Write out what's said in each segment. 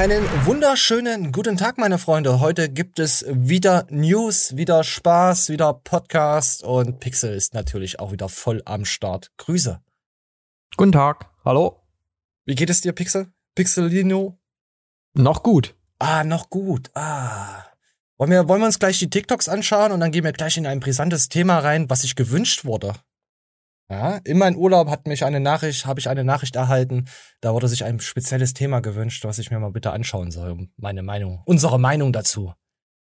Einen wunderschönen guten Tag, meine Freunde. Heute gibt es wieder News, wieder Spaß, wieder Podcast und Pixel ist natürlich auch wieder voll am Start. Grüße. Guten Tag. Hallo. Wie geht es dir, Pixel? Pixelino? Noch gut. Ah, noch gut. Ah. Wollen wir, wollen wir uns gleich die TikToks anschauen und dann gehen wir gleich in ein brisantes Thema rein, was sich gewünscht wurde. Ja, in meinem Urlaub hat mich eine Nachricht, habe ich eine Nachricht erhalten, da wurde sich ein spezielles Thema gewünscht, was ich mir mal bitte anschauen soll, um meine Meinung, unsere Meinung dazu.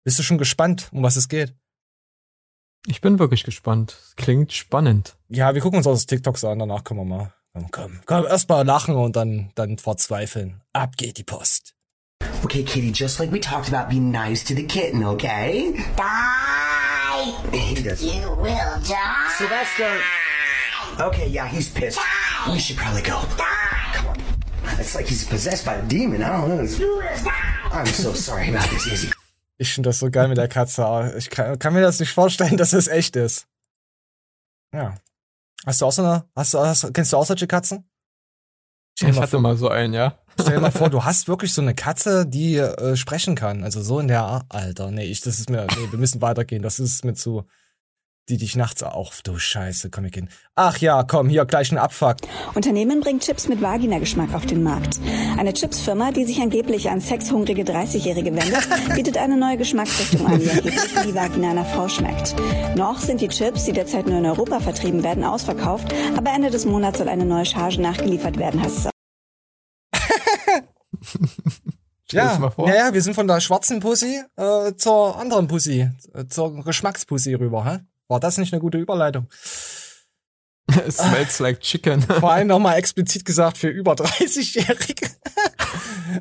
Bist du schon gespannt, um was es geht? Ich bin wirklich gespannt. Klingt spannend. Ja, wir gucken uns auch das TikToks an, danach können wir mal. Komm, komm, komm erst mal lachen und dann, dann verzweifeln. Ab geht die Post. Okay, Kitty, just like we talked about, be nice to the kitten, okay? Does. You will die! Sylvester! Okay, yeah, he's pissed. We should probably go. Come on. It's like he's possessed by a demon. I don't know. I'm so sorry about this, Izzy. Ich finde das so geil mit der Katze. Ich kann, kann mir das nicht vorstellen, dass es echt ist. Ja. Hast du auch so eine, hast du, hast, kennst du auch solche Katzen? Stell Ich mal hatte mal so einen, ja. Stell dir mal vor, du hast wirklich so eine Katze, die äh, sprechen kann. Also so in der Art. Alter, nee, ich, das ist mir, nee, wir müssen weitergehen. Das ist mir zu, die dich nachts auch, du Scheiße, komm ich hin. Ach ja, komm, hier gleich ein Abfuck. Unternehmen bringt Chips mit Vagina-Geschmack auf den Markt. Eine Chipsfirma, die sich angeblich an sexhungrige 30-Jährige wendet, bietet eine neue Geschmacksrichtung an, die angeblich wie die Vagina einer Frau schmeckt. Noch sind die Chips, die derzeit nur in Europa vertrieben werden, ausverkauft, aber Ende des Monats soll eine neue Charge nachgeliefert werden, heißt es Stell Ja, mal vor. ja, ja, wir sind von der schwarzen Pussy äh, zur anderen Pussy, äh, zur Geschmackspussy rüber, hä? War das nicht eine gute Überleitung? It smells like chicken. Vor allem nochmal explizit gesagt für über 30-Jährige.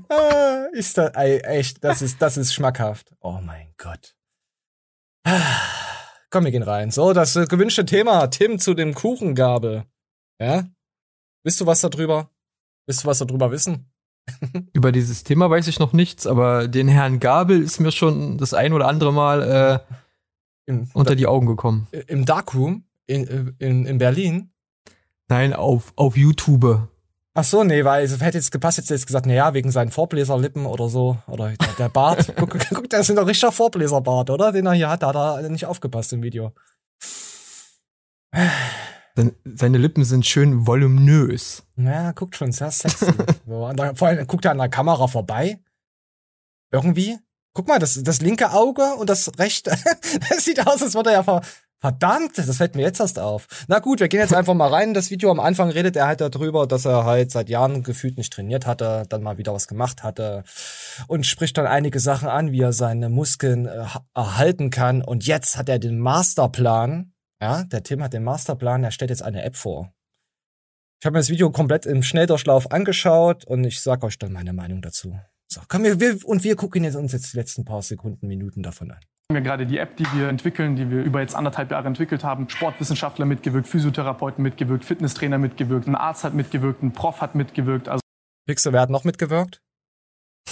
Ah, ist das, ey, echt, das ist, das ist schmackhaft. Oh mein Gott. Komm, wir gehen rein. So, das äh, gewünschte Thema. Tim zu dem Kuchengabel. Ja? Wisst du was darüber? Willst du was darüber wissen? Über dieses Thema weiß ich noch nichts, aber den Herrn Gabel ist mir schon das ein oder andere Mal äh, Im, unter die Augen gekommen. Im Darkroom in, in, in Berlin. Nein, auf, auf YouTube. Ach so, nee, weil es hätte jetzt gepasst, jetzt jetzt gesagt, naja, wegen seinen Vorbläserlippen oder so. Oder der, der Bart. guck, guck, das ist ein richtiger Vorbläserbart, oder? Den er hier hat, da hat er nicht aufgepasst im Video. Seine, Lippen sind schön voluminös. Ja, guckt schon sehr sexy. so, da, vor allem guckt er an der Kamera vorbei. Irgendwie. Guck mal, das, das linke Auge und das rechte. das sieht aus, als würde er ja ver Verdammt, das fällt mir jetzt erst auf. Na gut, wir gehen jetzt einfach mal rein. in Das Video am Anfang redet er halt darüber, dass er halt seit Jahren gefühlt nicht trainiert hatte, dann mal wieder was gemacht hatte und spricht dann einige Sachen an, wie er seine Muskeln äh, ha- erhalten kann. Und jetzt hat er den Masterplan. Ja, der Tim hat den Masterplan, er stellt jetzt eine App vor. Ich habe mir das Video komplett im Schnelldurchlauf angeschaut und ich sag euch dann meine Meinung dazu. So, komm, wir, wir, und wir gucken jetzt uns jetzt die letzten paar Sekunden, Minuten davon an. Wir gerade die App, die wir entwickeln, die wir über jetzt anderthalb Jahre entwickelt haben. Sportwissenschaftler mitgewirkt, Physiotherapeuten mitgewirkt, Fitnesstrainer mitgewirkt, ein Arzt hat mitgewirkt, ein Prof hat mitgewirkt. Also Pixel, wer hat noch mitgewirkt?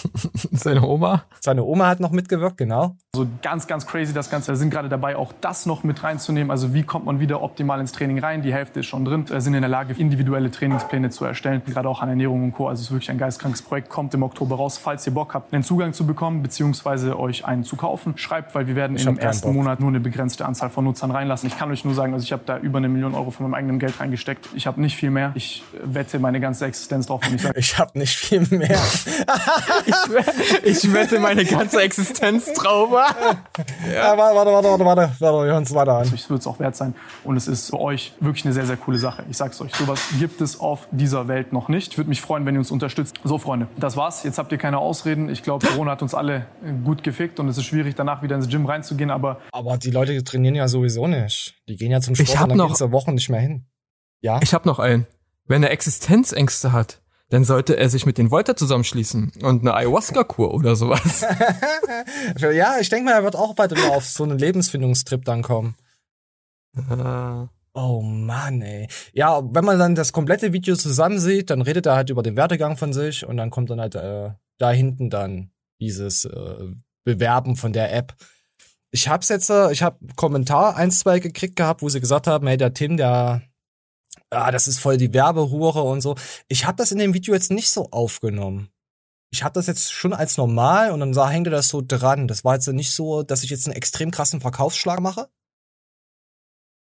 Seine Oma. Seine Oma hat noch mitgewirkt, genau. so ganz, ganz crazy das Ganze. Wir sind gerade dabei, auch das noch mit reinzunehmen. Also wie kommt man wieder optimal ins Training rein? Die Hälfte ist schon drin. Wir sind in der Lage, individuelle Trainingspläne zu erstellen. Gerade auch an Ernährung und Co. Also es ist wirklich ein geistkrankes Projekt. Kommt im Oktober raus. Falls ihr Bock habt, einen Zugang zu bekommen, beziehungsweise euch einen zu kaufen, schreibt, weil wir werden Ich in dem ersten Bock. Monat nur eine begrenzte Anzahl von Nutzern reinlassen. Ich kann euch nur sagen, also ich habe da über eine Million Euro von meinem eigenen Geld reingesteckt. Ich habe nicht viel mehr. Ich wette meine ganze Existenz drauf, wenn ich sage, Ich habe nicht viel mehr. Ich wette meine ganze Existenz drauf. ja. warte, warte, warte, warte, warte, warte, wir hören uns weiter an. Es wird es auch wert sein. Und es ist für euch wirklich eine sehr, sehr coole Sache. Ich sag's euch, sowas gibt es auf dieser Welt noch nicht. Ich würde mich freuen, wenn ihr uns unterstützt. So, Freunde, das war's. Jetzt habt ihr keine Ausreden. Ich glaube, Corona hat uns alle gut gefickt und es ist schwierig, danach wieder ins Gym reinzugehen. Aber Aber die Leute trainieren ja sowieso nicht. Die gehen ja zum Sport Ich hab und dann noch- gehen sie Wochen nicht mehr hin. Ja? Ich habe noch einen. Wenn er Existenzängste hat, dann sollte er sich mit den Volta zusammenschließen und eine Ayahuasca-Kur oder sowas. ja, ich denke mal, er wird auch bald immer auf so einen Lebensfindungstrip dann kommen. Äh, Oh Mann, ey. Ja, wenn man dann das komplette Video zusammen sieht, dann redet er halt über den Werdegang von sich und dann kommt dann halt äh, da hinten dann dieses äh, Bewerben von der App. Ich hab's jetzt, äh, ich hab Kommentar eins, zwei gekriegt gehabt, wo sie gesagt haben, hey, der Tim, der, ah, das ist voll die Werbehure und so. Ich hab das in dem Video jetzt nicht so aufgenommen. ich habe das jetzt schon als normal und dann sah, hängte das so dran. Das war jetzt nicht so, dass ich jetzt einen extrem krassen Verkaufsschlag mache.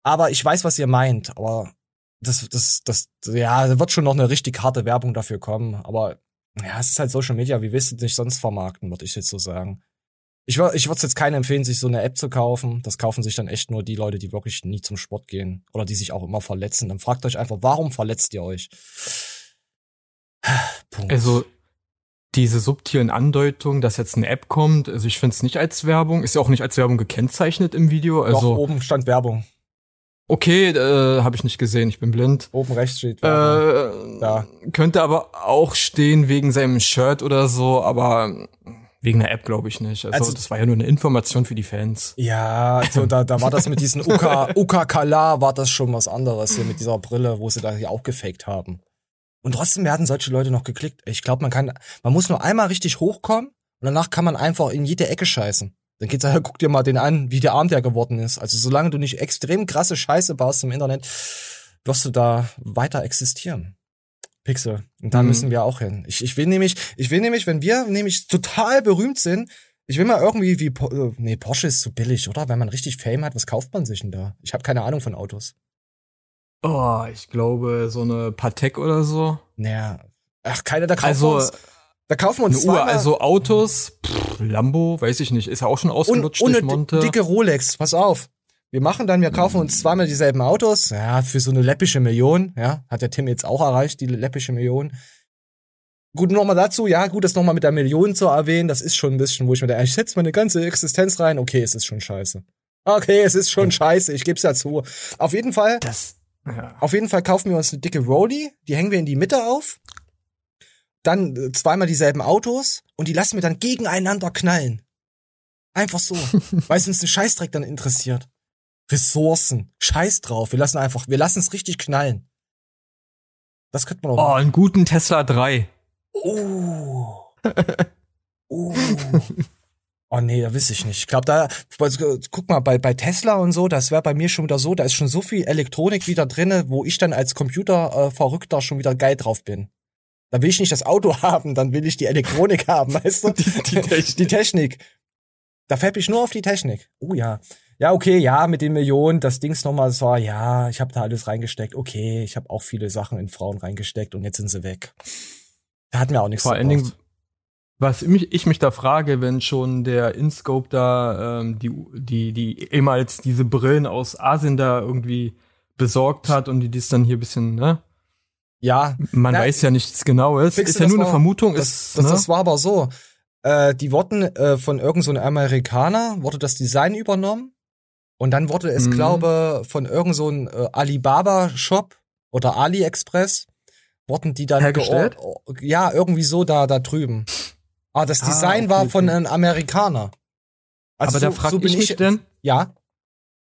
Aber ich weiß, was ihr meint. Aber das, das, das, ja, da wird schon noch eine richtig harte Werbung dafür kommen. Aber ja, es ist halt Social Media. Wie willst du dich sonst vermarkten, würde ich jetzt so sagen. Ich, ich würde es jetzt keinen empfehlen, sich so eine App zu kaufen. Das kaufen sich dann echt nur die Leute, die wirklich nie zum Sport gehen oder die sich auch immer verletzen. Dann fragt euch einfach, warum verletzt ihr euch? Punkt. Also diese subtilen Andeutungen, dass jetzt eine App kommt, also ich finde es nicht als Werbung, ist ja auch nicht als Werbung gekennzeichnet im Video. Doch, Also oben stand Werbung. okay, äh, habe ich nicht gesehen, ich bin blind. Oben rechts steht Werbung. Äh, Da. Könnte aber auch stehen wegen seinem Shirt oder so, aber wegen einer App glaube ich nicht. Also, Also- das war ja nur eine Information für die Fans. Ja, also da, da war das mit diesen Uka, Uka Kala war das schon was anderes hier mit dieser Brille, wo sie da hier auch gefaked haben. Und trotzdem werden solche Leute noch geklickt. Ich glaube, man kann, man muss nur einmal richtig hochkommen und danach kann man einfach in jede Ecke scheißen. Dann geht's ja, guck dir mal den an, wie der Arm der geworden ist. Also solange du nicht extrem krasse Scheiße baust im Internet, wirst du da weiter existieren. Pixel. Und da Mhm. müssen wir auch hin. Ich, ich will nämlich, ich will nämlich, wenn wir nämlich total berühmt sind, ich will mal irgendwie wie, Po- äh, nee, Porsche ist zu billig, oder? Wenn man richtig Fame hat, was kauft man sich denn da? Ich habe keine Ahnung von Autos. Oh, ich glaube, so eine Patek oder so. Naja, ach, keine, da kaufen Also, wir uns, da kaufen wir Eine uns Uhr, zweimal- also Autos, pff, Lambo, weiß ich nicht, ist ja auch schon und, ausgelutscht und durch eine Monte. dicke Rolex, pass auf. Wir machen dann, wir kaufen uns zweimal dieselben Autos, ja, für so eine läppische Million, ja, hat der Tim jetzt auch erreicht, die läppische Million. Gut, nochmal dazu, ja, gut, das nochmal mit der Million zu erwähnen, das ist schon ein bisschen, wo ich mir denke, ich setze meine ganze Existenz rein, okay, es ist schon scheiße. Okay, es ist schon scheiße, ich geb's ja zu. Auf jeden Fall, das, ja. auf jeden Fall kaufen wir uns eine dicke Rolli, die hängen wir in die Mitte auf, dann äh, zweimal dieselben Autos und die lassen wir dann gegeneinander knallen. Einfach so, weil es uns ein Scheißdreck dann interessiert. Ressourcen, Scheiß drauf, wir lassen einfach, wir lassen es richtig knallen. Das könnte man Oh, auch. einen guten Tesla 3. Oh. Oh. Oh nee, da weiß ich nicht. Ich glaube, da, also, guck mal, bei, bei Tesla und so, das wäre bei mir schon wieder so, da ist schon so viel Elektronik wieder drinne, wo ich dann als Computer äh, schon wieder geil drauf bin. Da will ich nicht das Auto haben, dann will ich die Elektronik haben, weißt du? Die, Technik. die Technik. Da fäpp ich nur auf die Technik. Oh ja. Ja, okay, ja, mit den Millionen, das Dings nochmal, das war, ja, ich habe da alles reingesteckt. Okay, ich habe auch viele Sachen in Frauen reingesteckt und jetzt sind sie weg. Da hat mir auch nichts Vor allen. Dingen, was mich, ich mich da frage, wenn schon der InScope da ähm, die, die, die ehemals diese Brillen aus Asien da irgendwie besorgt hat und die dies dann hier bisschen, ne? Ja, Man Na, weiß ja nichts Genaues. Ist ja nur eine war- Vermutung. das, ist, das, ne? das war aber so. Äh, die wurden äh, von irgendeinem so einem Amerikaner, wurde das Design übernommen. Und dann wurde es, Mhm. glaube von irgendeinem so ein, äh, Alibaba-Shop oder AliExpress, wurden die dann Hergestellt? Ja, irgendwie so da, da drüben. Aber das Ah, Design okay, war von einem Amerikaner. Also Aber da so- frage so bin ich mich denn, Ja.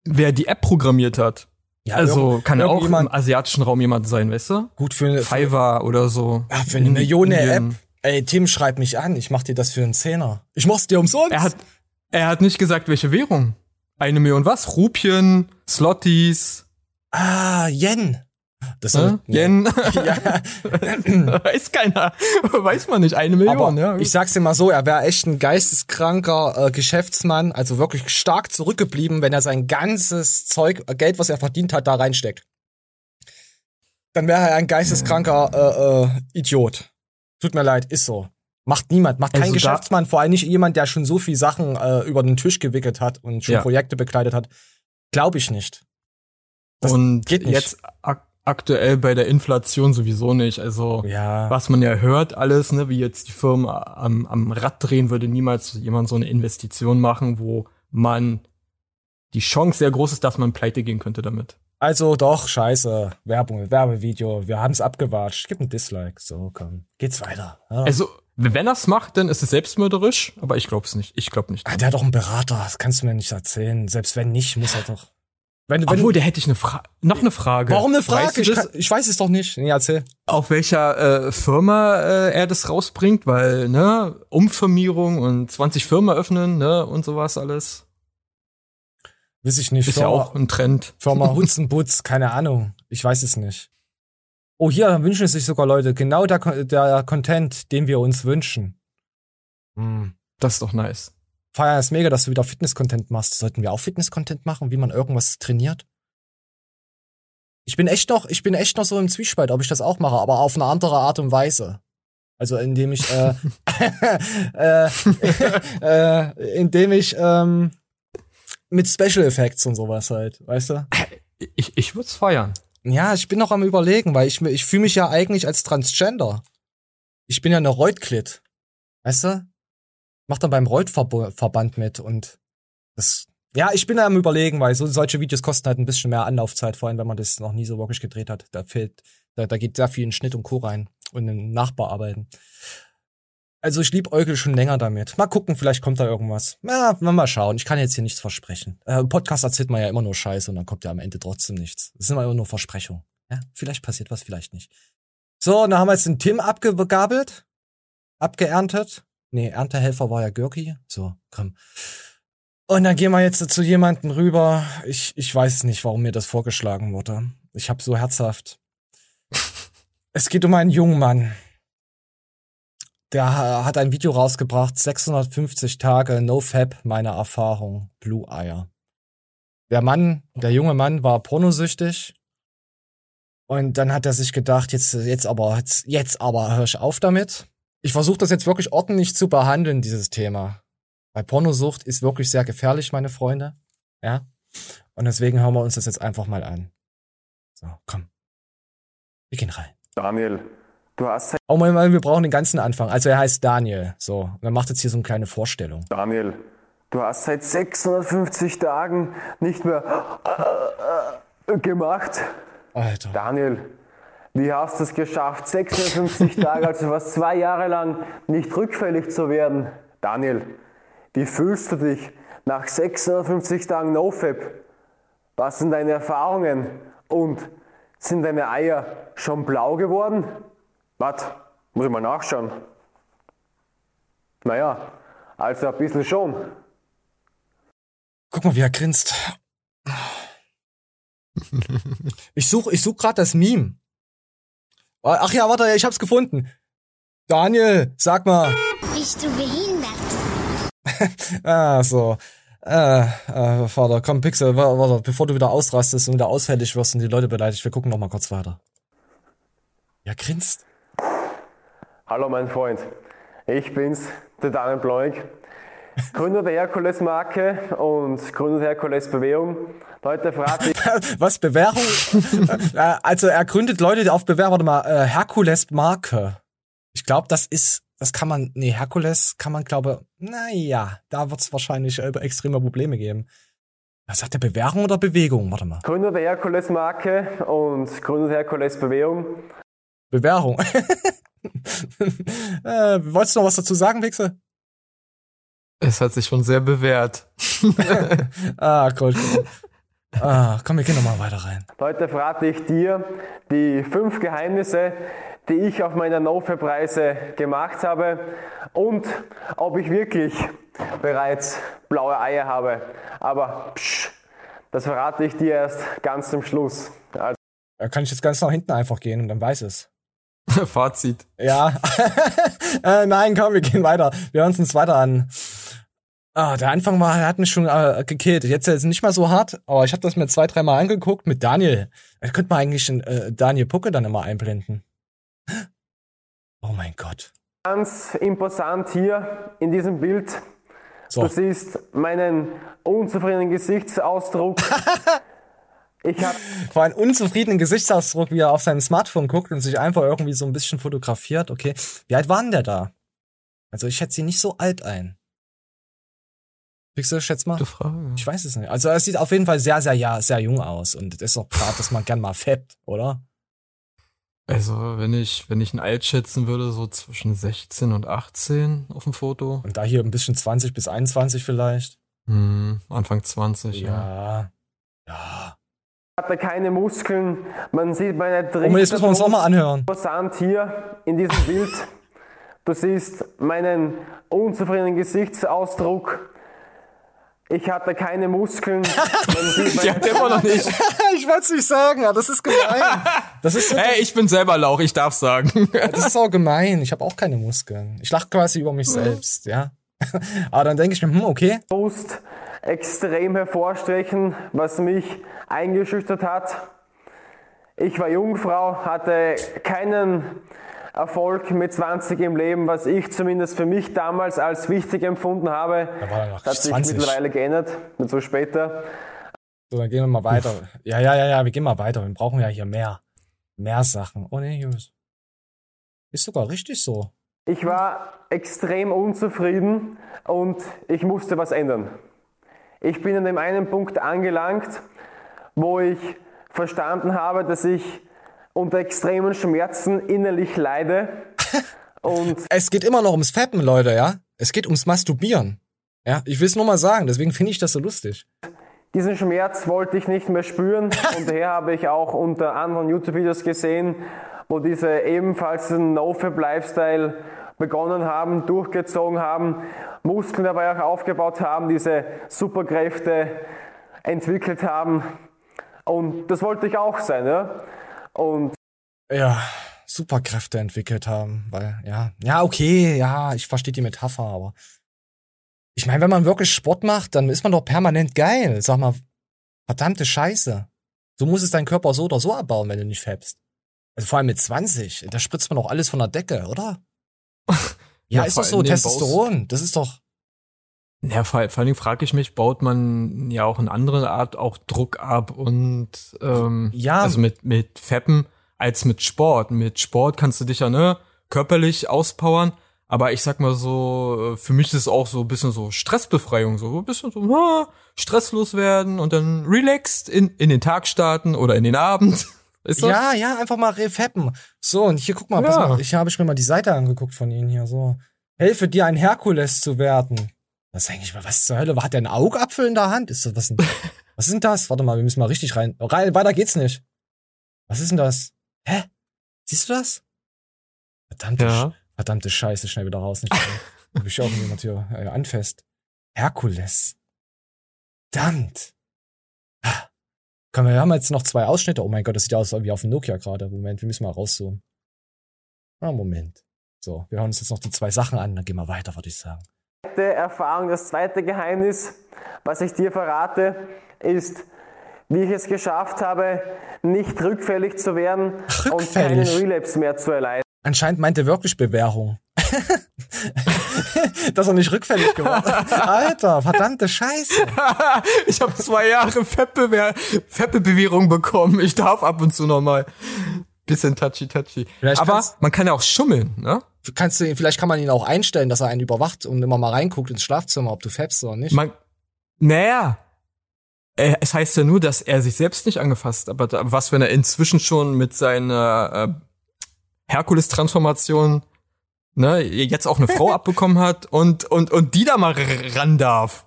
wer die App programmiert hat. ja also irgend- kann ja auch im asiatischen Raum jemand sein, weißt du? Gut für eine, Fiverr oder so. ja, für eine In Million. App. Ey, Tim, schreib mich an. Ich mach dir das für einen Zehner. Ich mach's dir umsonst. Er hat, er hat nicht gesagt, welche Währung. Eine Million was? Rupien, Slotties, ah, Yen. Das äh? Yen. Ja. Weiß keiner. Weiß man nicht. Eine Million, Aber ja. ich sag's dir mal so, er wäre echt ein geisteskranker äh, Geschäftsmann, also wirklich stark zurückgeblieben, wenn er sein ganzes Zeug, äh, Geld, was er verdient hat, da reinsteckt. Dann wäre er ein geisteskranker äh, äh, Idiot. Tut mir leid, ist so. Macht niemand, macht kein Also da- Geschäftsmann, vor allem nicht jemand, der schon so viel Sachen äh, über den Tisch gewickelt hat und schon Ja. Projekte bekleidet hat. Glaube ich nicht. Das und geht nicht. jetzt ak aktuell bei der Inflation sowieso nicht. Also Ja. was man ja hört alles, ne, wie jetzt die Firmen am, am Rad drehen, würde niemals jemand so eine Investition machen, wo man die Chance sehr groß ist, dass man pleite gehen könnte damit. Also doch, scheiße. Werbung, Werbevideo. Wir haben's abgewatscht. Gib ein Dislike. So, komm. Geht's weiter. Ja. Also, wenn er's macht, dann ist es selbstmörderisch, aber ich glaub's nicht. Ich glaub nicht. Ah, der hat doch einen Berater. Das kannst du mir nicht erzählen. Selbst wenn nicht, muss er doch. Wenn, wenn, Obwohl, da hätte ich eine Frage. Noch eine Frage. warum eine Frage? Weißt du ich, kann, ich weiß es doch nicht. Nee, erzähl. auf welcher äh, Firma äh, er das rausbringt? Weil, ne, Umfirmierung und 20 Firmen öffnen, ne, und sowas alles. Weiß ich nicht. Ist ja auch ein Trend. Firma Hutzenbutz, keine Ahnung. Ich weiß es nicht. Oh, hier wünschen sich sogar Leute genau der, der Content, den wir uns wünschen. Hm. Das ist doch nice. Feier ist mega, dass du wieder Fitness-Content machst. Sollten wir auch Fitness-Content machen, wie man irgendwas trainiert? Ich bin echt noch, ich bin echt noch so im Zwiespalt, ob ich das auch mache, aber auf eine andere Art und Weise. Also indem ich, äh, äh, äh, indem ich ähm, mit Special Effects und sowas halt, weißt du? Ich, ich würde es feiern. Ja, ich bin noch am überlegen, weil ich, ich fühle mich ja eigentlich als Transgender. Ich bin ja eine Reutklit. Weißt du? Mach dann beim Reutverband mit und das. Ja, ich bin da am überlegen, weil so, solche Videos kosten halt ein bisschen mehr Anlaufzeit, vor allem wenn man das noch nie so wirklich gedreht hat. Da fehlt, da, da geht sehr viel in Schnitt und Co. rein und in Nachbearbeiten. Also ich lieb Eukel schon länger damit. Mal gucken, vielleicht kommt da irgendwas. Ja, mal schauen. Ich kann jetzt hier nichts versprechen. Äh, Podcast erzählt man ja immer nur Scheiße und dann kommt ja am Ende trotzdem nichts. Das sind immer nur Versprechungen. Ja, vielleicht passiert was, vielleicht nicht. So, und dann haben wir jetzt den Tim abgegabelt, abgeerntet. Nee, Erntehelfer war ja Görki. So, komm. Und dann gehen wir jetzt zu jemandem rüber. Ich, ich weiß nicht, warum mir das vorgeschlagen wurde. Ich habe so herzhaft. es geht um einen jungen Mann. Der hat ein Video rausgebracht, 650 Tage NoFap, meine Erfahrung, Blue Eier. Der Mann, der junge Mann war pornosüchtig. Und dann hat er sich gedacht, jetzt, jetzt aber, jetzt, jetzt aber hör ich auf damit. Ich versuche das jetzt wirklich ordentlich zu behandeln, dieses Thema. Weil Pornosucht ist wirklich sehr gefährlich, meine Freunde. Ja. Und deswegen hören wir uns das jetzt einfach mal an. So, komm. Wir gehen rein. Daniel, du hast seit Oh mein, mein, wir brauchen den ganzen Anfang. Also er heißt Daniel. So. Und er macht jetzt hier so eine kleine Vorstellung. Daniel, du hast seit 650 Tagen nicht mehr äh, gemacht. Alter. Daniel, wie hast du es geschafft, 650 Tage, also fast zwei Jahre lang, nicht rückfällig zu werden? Daniel, wie fühlst du dich nach 650 Tagen NoFap? Was sind deine Erfahrungen? Und sind deine Eier schon blau geworden? Was? Muss ich mal nachschauen. Naja, also ein bisschen schon. Guck mal, wie er grinst. Ich such, ich such gerade das Meme. Ach ja, warte, ich hab's gefunden. Daniel, sag mal. Bist du behindert? Ah, so. Äh, äh, Vater, komm, Pixel, wa- warte, bevor du wieder ausrastest und wieder ausfällig wirst und die Leute beleidigst, wir gucken noch mal kurz weiter. Ja, grinst. Hallo mein Freund, ich bin's, der Daniel Bloig, Gründer der Herkules Marke und Gründer der Herkules Bewegung. Heute frage ich, Was, Bewährung? Äh, also er gründet Leute auf Bewährung, warte mal, äh, Herkules Marke. Ich glaube, das ist, das kann man, nee, Herkules kann man, glaube, naja, da wird's wahrscheinlich äh, extreme Probleme geben. Was sagt der Bewährung oder Bewegung? Warte mal. Gründer der Herkules Marke und Gründer der Herkules Bewegung. Bewährung. äh, wolltest du noch was dazu sagen, Pixel? Es hat sich schon sehr bewährt. Ah, cool. cool. Ah, komm, wir gehen noch mal weiter rein. Heute verrate ich dir die fünf Geheimnisse, die ich auf meiner NoFap-Reise gemacht habe und ob ich wirklich bereits blaue Eier habe. Aber psch, das verrate ich dir erst ganz zum Schluss. Also Da kann ich jetzt ganz nach hinten einfach gehen und dann weiß es. Fazit. Ja. äh, nein, komm, wir gehen weiter. Wir hören uns uns weiter an. Ah, der Anfang war, hat mich schon äh, gekillt. Jetzt ist nicht mal so hart, aber ich habe das mir zwei, dreimal angeguckt mit Daniel. Da könnte man eigentlich einen, äh, Daniel Pucke dann immer einblenden. Oh mein Gott. Ganz imposant hier in diesem Bild. So. Du siehst meinen unzufriedenen Gesichtsausdruck. Ich habe Vor einem unzufriedenen Gesichtsausdruck, wie er auf seinem Smartphone guckt und sich einfach irgendwie so ein bisschen fotografiert. Okay. Wie alt war denn der da? Also ich schätze ihn nicht so alt ein. Pixel, schätz mal. Gute Frage. Ich weiß es nicht. Also er sieht auf jeden Fall sehr, sehr, ja, sehr jung aus. Und es ist auch klar, dass man gern mal fappt, oder? Also, wenn ich, wenn ich ein Alt schätzen würde, so zwischen 16 und 18 auf dem Foto. Und da hier ein bisschen 20 bis 21 vielleicht. Hm, Anfang 20, ja. Ja. Ja. Hatte keine Muskeln. Man sieht meine Oh, jetzt müssen wir uns auch mal anhören. Hier in diesem Bild. Du siehst meinen unzufriedenen Gesichtsausdruck. Ich hatte keine Muskeln. Die meine hat er immer noch nicht. ich wollte es nicht sagen, aber das ist gemein. Das ist, Hey, ich bin selber Lauch, ich darf sagen. das ist auch gemein. Ich habe auch keine Muskeln. Ich lache quasi über mich selbst, ja. Aber dann denke ich mir, hm, okay. Brust extrem hervorstechen, was mich eingeschüchtert hat. Ich war Jungfrau, hatte keinen Erfolg mit 20 im Leben, was ich zumindest für mich damals als wichtig empfunden habe. Da war er noch Das hat sich 20. mittlerweile geändert, dazu später. So, dann gehen wir mal weiter. Ja, ja, ja, ja, wir gehen mal weiter. Wir brauchen ja hier mehr. Mehr Sachen. Oh nee, ist, ist sogar richtig so. Ich war extrem unzufrieden und ich musste was ändern. Ich bin an dem einen Punkt angelangt, wo ich verstanden habe, dass ich unter extremen Schmerzen innerlich leide und Es geht immer noch ums Feppen, Leute, ja? Es geht ums Masturbieren. Ja, ich will es nur mal sagen, deswegen finde ich das so lustig. diesen Schmerz wollte ich nicht mehr spüren und daher habe ich auch unter anderen YouTube-Videos gesehen, wo diese ebenfalls diesen No-Fab-Lifestyle begonnen haben, durchgezogen haben, Muskeln dabei auch aufgebaut haben, diese Superkräfte entwickelt haben und das wollte ich auch sein, ja. Und Ja, Superkräfte entwickelt haben, weil, ja, ja, okay, ja, ich verstehe die Metapher, aber ich meine, wenn man wirklich Sport macht, dann ist man doch permanent geil. Sag mal, verdammte Scheiße. So muss es dein Körper so oder so abbauen, wenn du nicht fäbst. Also vor allem mit 20, da spritzt man doch alles von der Decke, oder? Ja, Ja, ist doch so, Testosteron, das ist doch, Ja, vor, vor allen Dingen frage ich mich, baut man ja auch in andere Art auch Druck ab und ähm, Ja. also mit, mit Feppen als mit Sport. Mit Sport kannst du dich ja ne, körperlich auspowern, aber ich sag mal so, äh, für mich ist es auch so ein bisschen so Stressbefreiung, so ein bisschen so ah, stresslos werden und dann relaxed in, in den Tag starten oder in den Abend. Ist das? Ja, ja, einfach mal refeppen. So, und hier guck mal, Ja. mal, ich habe ich mir mal die Seite angeguckt von ihnen hier, so. Helfe dir ein Herkules zu werden. Was ist eigentlich, was zur Hölle? Hat der einen Augapfel in der Hand? Ist das, was, denn, was ist denn das? Warte mal, wir müssen mal richtig rein. rein. Weiter geht's nicht. Was ist denn das? Hä? Siehst du das? Verdammte, Ja. Sch- verdammte Scheiße, schnell wieder raus. Nicht Hab ich auch jemand hier äh, anfasst. Herkules. Verdammt. Komm, wir haben jetzt noch zwei Ausschnitte. Oh mein Gott, das sieht aus wie auf dem Nokia gerade. Moment, wir müssen mal rauszoomen. Ah, Moment. So, wir hören uns jetzt noch die zwei Sachen an, dann gehen wir weiter, würde ich sagen. zweite Erfahrung, das zweite Geheimnis, was ich dir verrate, ist, wie ich es geschafft habe, nicht rückfällig zu werden und keinen Rückfällig? Relapse mehr zu erleiden. Anscheinend meint er wirklich Bewährung. Dass er nicht rückfällig geworden ist. Alter, verdammte Scheiße. ich habe zwei Jahre Fettbewehr Fettbewährung bekommen. Ich darf ab und zu noch mal bisschen touchy touchy. Vielleicht Aber man kann ja auch schummeln, ne? Kannst du, vielleicht kann man ihn auch einstellen, dass er einen überwacht und immer mal reinguckt ins Schlafzimmer, ob du fäbst oder nicht. Man, naja, äh, es heißt ja nur, dass er sich selbst nicht angefasst, aber da, was, wenn er inzwischen schon mit seiner äh, Herkules-Transformation ne, jetzt auch eine Frau abbekommen hat und, und, und die da mal ran darf.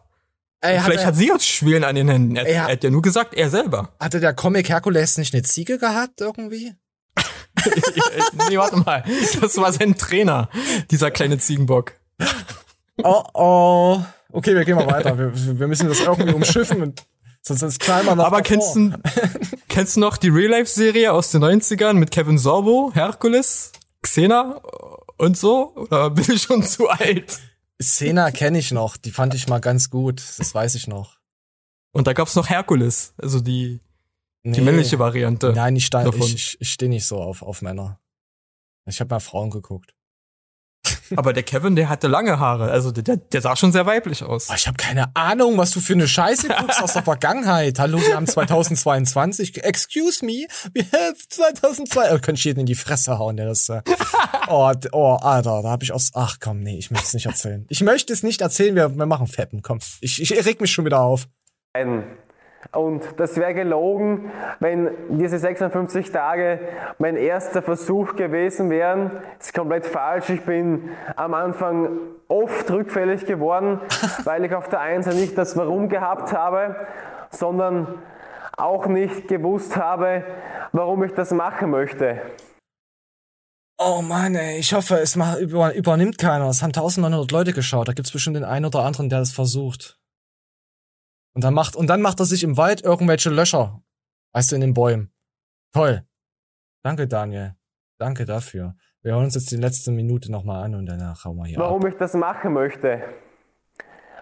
Ey, hat, Vielleicht er, hat sie jetzt Schwelen an den Händen. Er, er hat ja nur gesagt, er selber. hatte der Comic Herkules nicht eine Ziege gehabt irgendwie? nee, warte mal. Das war sein Trainer, dieser kleine Ziegenbock. Oh oh. Okay, wir gehen mal weiter. Wir, wir müssen das irgendwie umschiffen und sonst sonst knallen wir noch Aber kennst du, kennst du noch die Real-Life-Serie aus den 90ern mit Kevin Sorbo, Herkules, Xena und so? Oder bin ich schon zu alt? Szene kenne ich noch, die fand ich mal ganz gut, das weiß ich noch. Und da gab's noch Herkules, also die, Nee. die männliche Variante. Nein, ich, ich, ich stehe nicht so auf, auf Männer. Ich habe mal Frauen geguckt. Aber der Kevin, der hatte lange Haare, also der, der sah schon sehr weiblich aus. Oh, ich habe keine Ahnung, was du für eine Scheiße guckst aus der Vergangenheit. Hallo, wir haben 2022. Excuse me, wir haben 2002. Oh, könnte ich jeden in die Fresse hauen, der das. Äh, oh, oh, Alter, da habe ich aus. Ach komm, nee, ich möchte es nicht erzählen. Ich möchte es nicht erzählen. Wir, wir machen Feppen. Komm, ich, ich reg mich schon wieder auf. Und das wäre gelogen, wenn diese 56 Tage mein erster Versuch gewesen wären. Das ist komplett falsch. Ich bin am Anfang oft rückfällig geworden, weil ich auf der einen Seite nicht das Warum gehabt habe, sondern auch nicht gewusst habe, warum ich das machen möchte. Oh Mann, ey, ich hoffe, es über, übernimmt keiner. Es haben 1900 Leute geschaut. Da gibt's bestimmt den einen oder anderen, der das versucht. Und dann macht, und dann macht er sich im Wald irgendwelche Löcher. Weißt du, in den Bäumen. Toll. Danke, Daniel. Danke dafür. Wir hören uns jetzt die letzte Minute nochmal an und danach hauen wir hier ab. warum ich das machen möchte.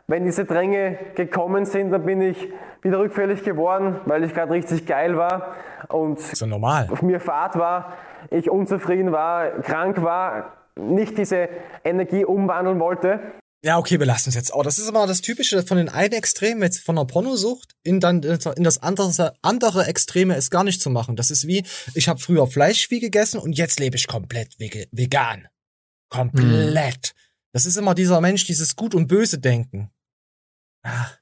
Wenn diese Dränge gekommen sind, dann bin ich wieder rückfällig geworden, weil ich gerade richtig geil war und ja normal. auf mir Fahrt war, ich unzufrieden war, krank war, nicht diese Energie umwandeln wollte. Ja, okay, wir lassen es jetzt. Oh, das ist aber das Typische von den einen Extremen jetzt von der Pornosucht in dann in das andere andere Extreme ist gar nicht zu machen. Das ist wie ich habe früher Fleisch viel gegessen und jetzt lebe ich komplett vegan. Komplett. Das ist immer dieser Mensch, dieses gut und böse denken. Ach,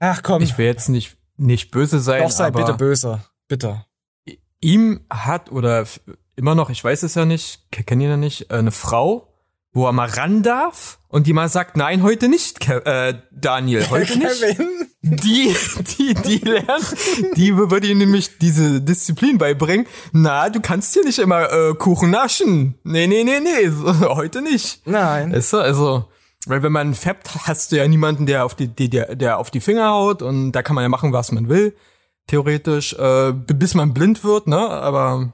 Ach komm, Ich will jetzt nicht, nicht böse sein, doch sei bitte böse, bitte. ihm hat oder immer noch, ich weiß es ja nicht, ke- kenn ihn ja nicht, äh, eine Frau, wo er mal ran darf und die mal sagt, nein, heute nicht, Ke äh, Daniel, heute nicht. Die, die, die lernt, die würde ihm nämlich diese Disziplin beibringen. Na, du kannst hier nicht immer äh, Kuchen naschen. Nee, nee, nee, nee, so, heute nicht. Nein. Weißt du, also, weil wenn man fappt, hast du ja niemanden, der auf die, der, der auf die Finger haut und da kann man ja machen, was man will, theoretisch, äh, bis man blind wird, ne? Aber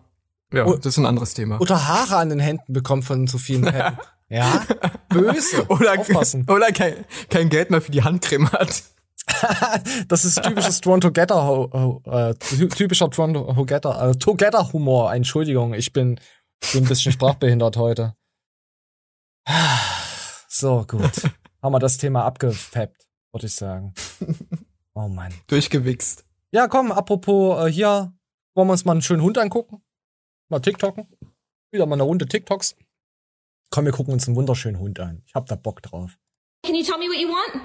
ja, Oh. das ist ein anderes Thema. Oder Haare an den Händen bekommt von zu vielen Fetten. Ja, böse. Oder, Aufpassen. oder kein, kein Geld mehr für die Handcreme hat. Das ist typisches Toronto Getter, äh, ty- typischer Toronto Getter, äh, Together Humor. Entschuldigung, ich bin, bin ein bisschen sprachbehindert heute. So, gut. Haben wir das Thema abgefappt, würde ich sagen. Oh Mann. Durchgewichst. Ja, komm, apropos äh, hier, wollen wir uns mal einen schönen Hund angucken? Mal TikToken? Wieder mal eine Runde TikToks. Komm, wir gucken uns einen wunderschönen Hund an. Ich hab da Bock drauf. Can you tell me what you want?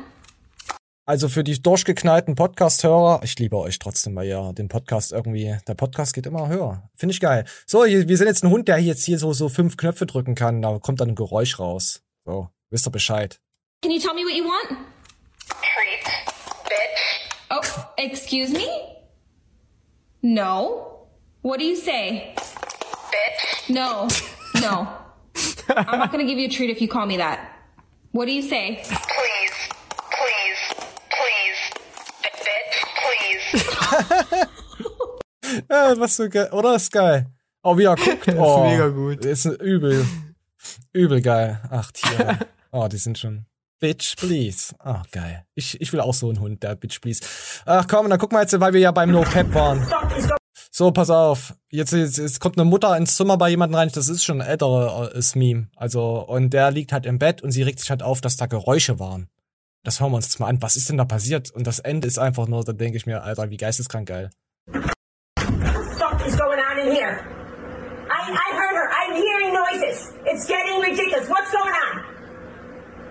Also für die durchgeknallten Podcast-Hörer, ich liebe euch trotzdem, weil ihr den Podcast irgendwie, der Podcast geht immer höher. Finde ich geil. So, wir sind jetzt ein Hund, der jetzt hier so, so fünf Knöpfe drücken kann, da kommt dann ein Geräusch raus. So, wisst ihr Bescheid. Can you tell me what you want? Treat, bitch. Oh, excuse me? No. What do you say? Bitch. No. No. I'm not gonna give you a treat if you call me that. What do you say? Please. Please. Please. Bitch. Please. Äh, was so geil, oder? Ist geil. Oh, wie er guckt. ist Oh, mega gut. Ist übel. Übel geil. Ach, Tiere. Oh, die sind schon. Bitch, please. Ah, geil. Ich, ich will auch so einen Hund, der Bitch, please. Ach komm, dann guck mal jetzt, weil wir ja beim No Pep waren. So, pass auf. Jetzt, jetzt, jetzt kommt eine Mutter ins Zimmer bei jemandem rein. Das ist schon ein älteres Meme. Also, und der liegt halt im Bett und sie regt sich halt auf, dass da Geräusche waren. Das hören wir uns jetzt mal an. Was ist denn da passiert? Und das Ende ist einfach nur, da denke ich mir, Alter, wie geisteskrank geil. fuck is going on in here? I, I heard her. I'm hearing noises. It's getting ridiculous. What's going on?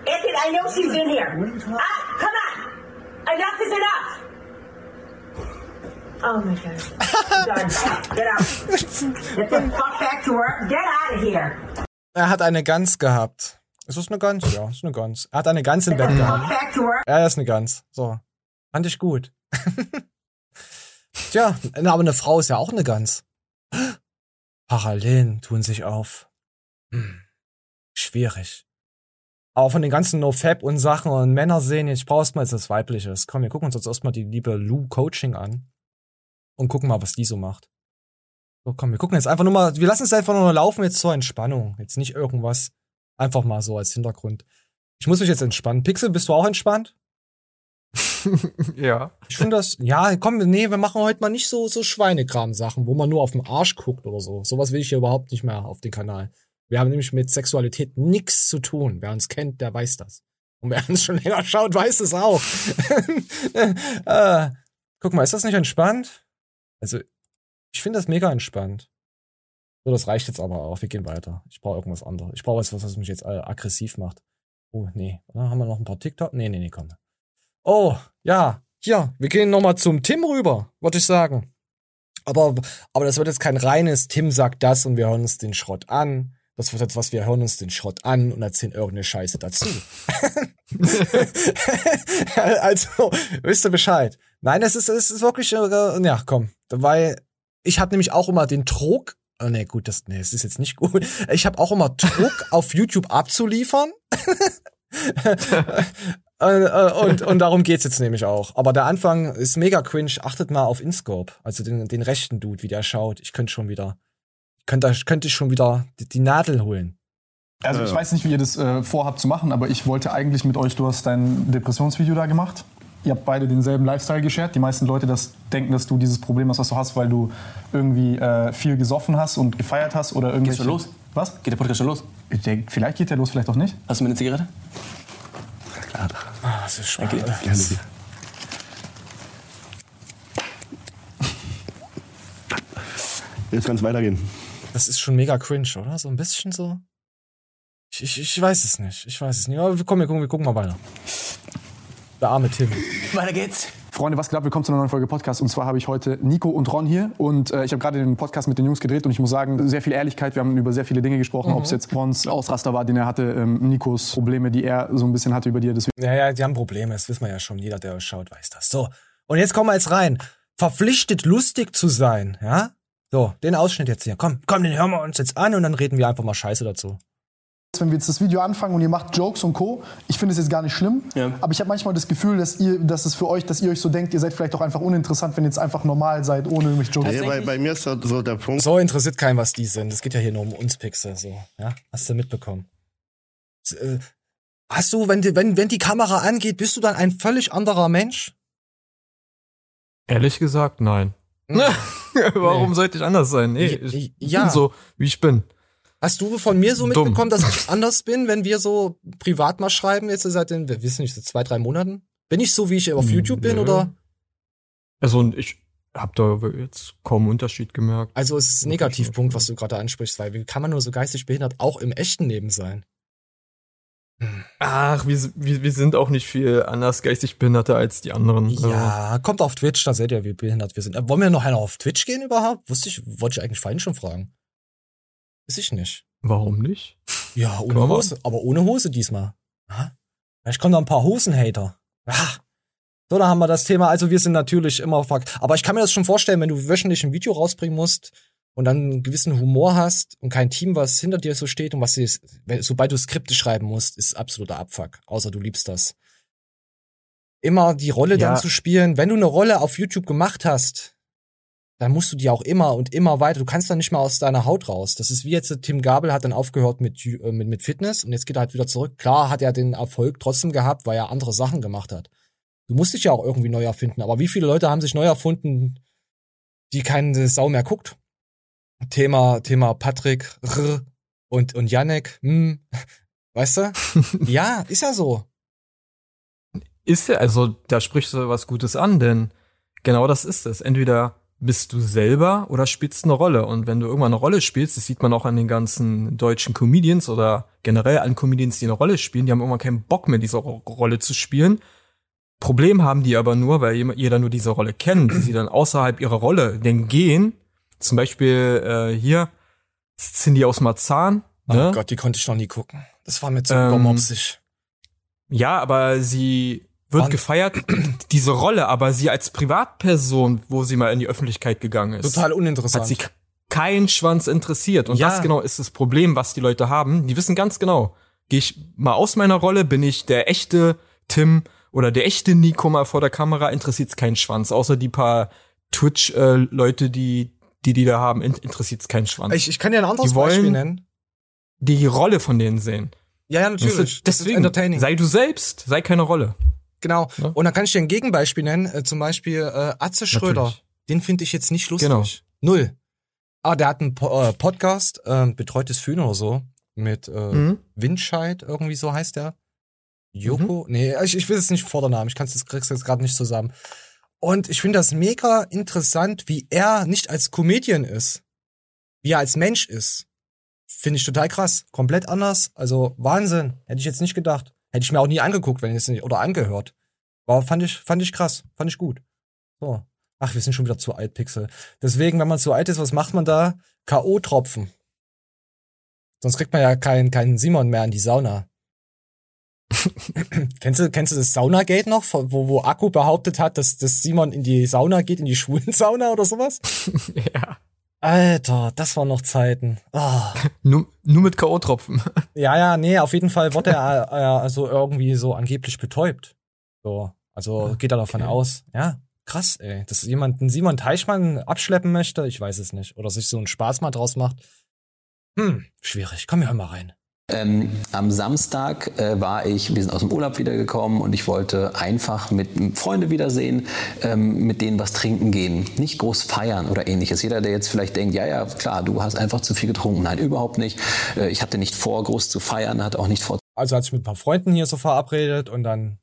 Anthony, I know she's in here. Ah, come on. Enough is enough. Oh my God. Done. Get out. Get the fuck back to work. Get out of here. Er hat eine Gans gehabt. Ist das eine Gans? Ja, ist eine Gans. Er hat eine Gans im Bett gehabt. Ja, er ist eine Gans. So. Fand ich gut. Tja, aber eine Frau ist ja auch eine Gans. Parallelen tun sich auf. Hm. Schwierig. Aber von den ganzen No-Fab und Sachen und Männer sehen, ich brauche erstmal jetzt das Weibliches. Komm, wir gucken uns jetzt erstmal die liebe Lou Coaching an. Und gucken mal, was die so macht. So, komm, wir gucken jetzt einfach nur mal, wir lassen es einfach nur laufen jetzt zur Entspannung. Jetzt nicht irgendwas. Einfach mal so als Hintergrund. Ich muss mich jetzt entspannen. Pixel, bist du auch entspannt? Ja. Ich finde das, ja, komm, nee, wir machen heute mal nicht so, so Schweinekram-Sachen, wo man nur auf den Arsch guckt oder so. Sowas will ich hier überhaupt nicht mehr auf den Kanal. Wir haben nämlich mit Sexualität nichts zu tun. Wer uns kennt, der weiß das. Und wer uns schon länger schaut, weiß es auch. äh, guck mal, ist das nicht entspannt? Also, ich finde das mega entspannt. So, das reicht jetzt aber auch. Wir gehen weiter. Ich brauche irgendwas anderes. Ich brauche etwas, was mich jetzt äh, aggressiv macht. Oh, nee. Oder haben wir noch ein paar TikTok? Nee, nee, nee, komm. Oh, ja, hier, wir gehen nochmal zum Tim rüber, würde ich sagen. Aber, aber das wird jetzt kein reines Tim sagt das und wir hören uns den Schrott an. Das wird jetzt was, wir hören uns den Schrott an und erzählen irgendeine Scheiße dazu. also, wisst ihr Bescheid. Nein, es ist, es ist wirklich, äh, ja, komm, weil ich habe nämlich auch immer den Druck, oh, nee, gut, das, nee, es ist jetzt nicht gut. Ich habe auch immer Druck auf YouTube abzuliefern. Äh, und, und darum geht's jetzt nämlich auch. Aber der Anfang ist mega cringe. Achtet mal auf InScope, also den, den rechten Dude, wie der schaut. Ich könnte schon wieder, könnte, könnte ich schon wieder die, die Nadel holen. Also ich weiß nicht, wie ihr das äh, vorhabt zu machen, aber ich wollte eigentlich mit euch, du hast dein Depressionsvideo da gemacht. Ihr habt beide denselben Lifestyle geshared. Die meisten Leute das denken, dass du dieses Problem hast, was du hast, weil du irgendwie äh, viel gesoffen hast und gefeiert hast oder irgendwie. Geht's schon los? Was? Geht der Podcast schon los? Ich denk, vielleicht geht der los, vielleicht auch nicht. Hast du mir eine Zigarette? Ah, das ist schwer. Danke. Gerne. Jetzt kann es weitergehen. Das ist schon mega cringe, oder? So ein bisschen so. Ich, ich, ich weiß es nicht. Ich weiß es nicht. Aber wir, komm, wir, gucken, wir gucken mal weiter. Der arme Tim. Weiter geht's. Freunde, was geht ab? Willkommen zu einer neuen Folge Podcast. Und zwar habe ich heute Nico und Ron hier. Und äh, ich habe gerade den Podcast mit den Jungs gedreht. Und ich muss sagen, sehr viel Ehrlichkeit. Wir haben über sehr viele Dinge gesprochen. Mhm. Ob es jetzt Rons Ausraster war, den er hatte, ähm, Nikos Probleme, die er so ein bisschen hatte, über die er das Ja, ja, die haben Probleme. Das wissen wir ja schon. Jeder, der euch schaut, weiß das. So. Und jetzt kommen wir jetzt rein. Verpflichtet, lustig zu sein, ja? So, den Ausschnitt jetzt hier. Komm, komm, den hören wir uns jetzt an und dann reden wir einfach mal Scheiße dazu. Wenn wir jetzt das Video anfangen und ihr macht Jokes und Co. Ich finde es jetzt gar nicht schlimm, aber ich habe manchmal das Gefühl, dass ihr, dass es für euch, dass ihr euch so denkt, ihr seid vielleicht auch einfach uninteressant, wenn ihr jetzt einfach normal seid, ohne irgendwelche Jokes. Nee, bei, bei mir ist so, so der Punkt. So interessiert keinen, was die sind. Es geht ja hier nur um uns Pixel, so, ja? Hast du mitbekommen? Äh, Hast du, wenn die, wenn, wenn die Kamera angeht, bist du dann ein völlig anderer Mensch? Ehrlich gesagt, nein. Warum Nee. sollte ich anders sein? Nee, Ja, ich ja. bin so, wie ich bin. Hast du von mir so Dumm. mitbekommen, dass ich anders bin, wenn wir so privat mal schreiben, jetzt seit den, wir wissen nicht, seit zwei, drei Monaten? Bin ich so, wie ich auf YouTube bin, Nö. oder? Also und ich hab da jetzt kaum Unterschied gemerkt. Also es ist ein Negativpunkt, was du gerade ansprichst, weil wie kann man nur so geistig behindert auch im echten Leben sein? Ach, wir, wir, wir sind auch nicht viel anders geistig Behinderte als die anderen. Also, Ja, kommt auf Twitch, da seht ihr, wie behindert wir sind. Äh, wollen wir noch einer auf Twitch gehen überhaupt? Wusste ich, wollte ich eigentlich vorhin schon fragen. Weiß ich nicht. Warum nicht? Ja, ohne man. Hose, aber ohne Hose diesmal. Ja? Vielleicht kommen da ein paar Hosenhater. Ja. So, da haben wir das Thema. Also wir sind natürlich immer fuck. Aber ich kann mir das schon vorstellen, wenn du wöchentlich ein Video rausbringen musst und dann einen gewissen Humor hast und kein Team, was hinter dir so steht und was wenn- sobald du Skripte schreiben musst, ist absoluter Abfuck. Außer du liebst das. Immer die Rolle Ja. dann zu spielen. Wenn du eine Rolle auf YouTube gemacht hast, dann musst du die auch immer und immer weiter. Du kannst dann nicht mehr aus deiner Haut raus. Das ist wie jetzt Tim Gabel hat dann aufgehört mit, äh, mit, mit Fitness und jetzt geht er halt wieder zurück. Klar hat er den Erfolg trotzdem gehabt, weil er andere Sachen gemacht hat. Du musst dich ja auch irgendwie neu erfinden. Aber wie viele Leute haben sich neu erfunden, die keine Sau mehr guckt? Thema, Thema Patrick R und, und Janek, hm, weißt du? ja, ist ja so. Ist ja, also da sprichst du was Gutes an, denn genau das ist es. Entweder bist du selber oder spielst eine Rolle. Und wenn du irgendwann eine Rolle spielst, das sieht man auch an den ganzen deutschen Comedians oder generell an Comedians, die eine Rolle spielen, die haben irgendwann keinen Bock mehr, diese Ro- Rolle zu spielen. Problem haben die aber nur, weil jeder nur diese Rolle kennt, die sie dann außerhalb ihrer Rolle denn gehen. Zum Beispiel äh, hier Cindy aus Marzahn. Ne? Oh Gott, die konnte ich noch nie gucken. Das war mir zu Ähm, übermopsig. Ja, aber sie wird Wann- gefeiert, diese Rolle, aber sie als Privatperson, wo sie mal in die Öffentlichkeit gegangen ist, Total uninteressant. hat sie keinen Schwanz interessiert. Und Ja. das genau ist das Problem, was die Leute haben. Die wissen ganz genau, gehe ich mal aus meiner Rolle, bin ich der echte Tim oder der echte Nico mal vor der Kamera, interessiert's keinen Schwanz. Außer die paar Twitch-Leute, die, die die da haben, in- interessiert's keinen Schwanz. Ich, ich kann dir ein anderes die wollen Beispiel nennen. die Rolle von denen sehen. Ja, ja, natürlich. du, Das ist Deswegen, entertaining. sei du selbst, sei keine Rolle. Genau. Ja. Und dann kann ich dir ein Gegenbeispiel nennen, äh, zum Beispiel äh, Atze Schröder. Natürlich. Den finde ich jetzt nicht lustig. Genau. Null. Ah, der hat einen po äh, Podcast, äh, Betreutes Fühlen oder so, mit äh, Mhm. Windscheid, irgendwie so heißt der. Joko? Nee, ich, ich will es nicht Vordernamen, ich kann's jetzt, krieg's jetzt gerade nicht zusammen. Und ich finde das mega interessant, wie er nicht als Comedian ist, wie er als Mensch ist. Finde ich total krass. Komplett anders. Also Wahnsinn. Hätte ich jetzt nicht gedacht. Hätte ich mir auch nie angeguckt, wenn ich es nicht, oder angehört. War, fand ich, fand ich krass. Fand ich gut. So. Ach, wir sind schon wieder zu alt, Pixel. Deswegen, wenn man zu alt ist, was macht man da? K.O.-Tropfen. Sonst kriegt man ja keinen keinen Simon mehr in die Sauna. kennst du, kennst du das Saunagate noch, wo, wo Akku behauptet hat, dass, dass Simon in die Sauna geht, in die schwulen Sauna oder sowas? ja. Alter, das waren noch Zeiten. Ah. nur, nur mit K.O.-Tropfen. Ja, ja, nee, auf jeden Fall wurde er äh, also irgendwie so angeblich betäubt. So, also geht er davon aus. Ja, krass, ey. Dass jemand einen Simon Teichmann abschleppen möchte, ich weiß es nicht. Oder sich so einen Spaß mal draus macht. Hm, schwierig. Komm, wir hören mal rein. Ähm, am Samstag äh, war ich, wir sind aus dem Urlaub wiedergekommen und ich wollte einfach mit Freunde wiedersehen, ähm, mit denen was trinken gehen. Nicht groß feiern oder ähnliches. Jeder, der jetzt vielleicht denkt, ja, ja, klar, du hast einfach zu viel getrunken. Nein, überhaupt nicht. Äh, ich hatte nicht vor, groß zu feiern, hatte auch nicht vor. Also hat sich mit ein paar Freunden hier so verabredet und dann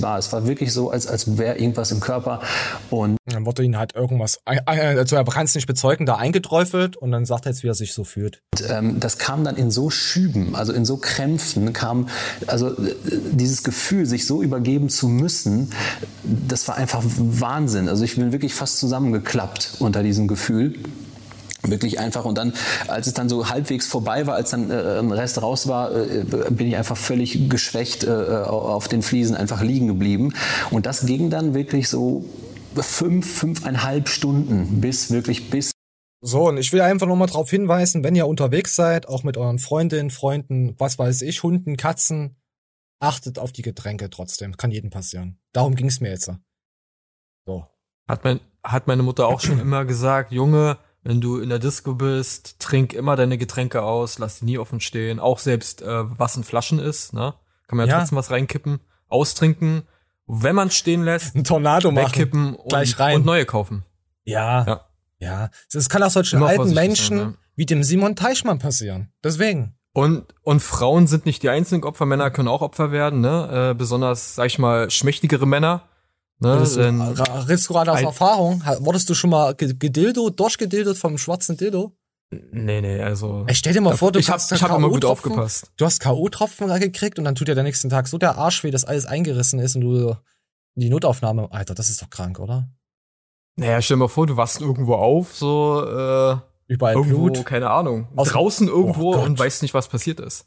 war. Es war wirklich so, als, als wäre irgendwas im Körper. Und dann wurde ihn halt irgendwas, also er kann es nicht bezeugen, da eingeträufelt und dann sagt er jetzt, wie er sich so fühlt. Und, ähm, das kam dann in so Schüben, also in so Krämpfen, kam, also äh, dieses Gefühl, sich so übergeben zu müssen, das war einfach Wahnsinn. Also ich bin wirklich fast zusammengeklappt unter diesem Gefühl wirklich einfach und dann als es dann so halbwegs vorbei war als dann äh, ein Rest raus war äh, bin ich einfach völlig geschwächt äh, auf den Fliesen einfach liegen geblieben und das ging dann wirklich so fünf fünfeinhalb Stunden bis wirklich bis so, und ich will einfach nochmal darauf hinweisen, wenn ihr unterwegs seid, auch mit euren Freundinnen, Freunden, was weiß ich, Hunden, Katzen, achtet auf die Getränke trotzdem. Kann jedem passieren. Darum ging's mir jetzt. So. Hat, mein, hat meine Mutter auch schon immer gesagt, Junge, wenn du in der Disco bist, trink immer deine Getränke aus, lass die nie offen stehen. Auch selbst äh, was in Flaschen ist, ne? Kann man ja, ja. trotzdem was reinkippen, austrinken. Wenn man stehen lässt, ein Tornado wegkippen machen, gleich rein und neue kaufen. Ja. Ja. Ja. Das kann auch solchen immer alten Menschen sein, ja. wie dem Simon Teichmann passieren. Deswegen. Und, und Frauen sind nicht die einzigen Opfer, Männer können auch Opfer werden, ne? Äh, besonders, sag ich mal, schmächtigere Männer Ne, das, denn, gerade aus Erfahrung? Wurdest du schon mal gedildo, durchgedildet vom schwarzen Dildo? Nee, nee, also. Ich stell dir mal vor, du ich hab, ich hab immer gut aufgepasst. Du hast K.O.-Tropfen gekriegt und dann tut dir der nächsten Tag so der Arsch weh, dass alles eingerissen ist und du in die Notaufnahme. Alter, das ist doch krank, oder? Naja, stell dir mal vor, du wachst irgendwo auf, so, äh, Überall irgendwo, Blut. keine Ahnung. Aus draußen irgendwo oh und weißt nicht, was passiert ist.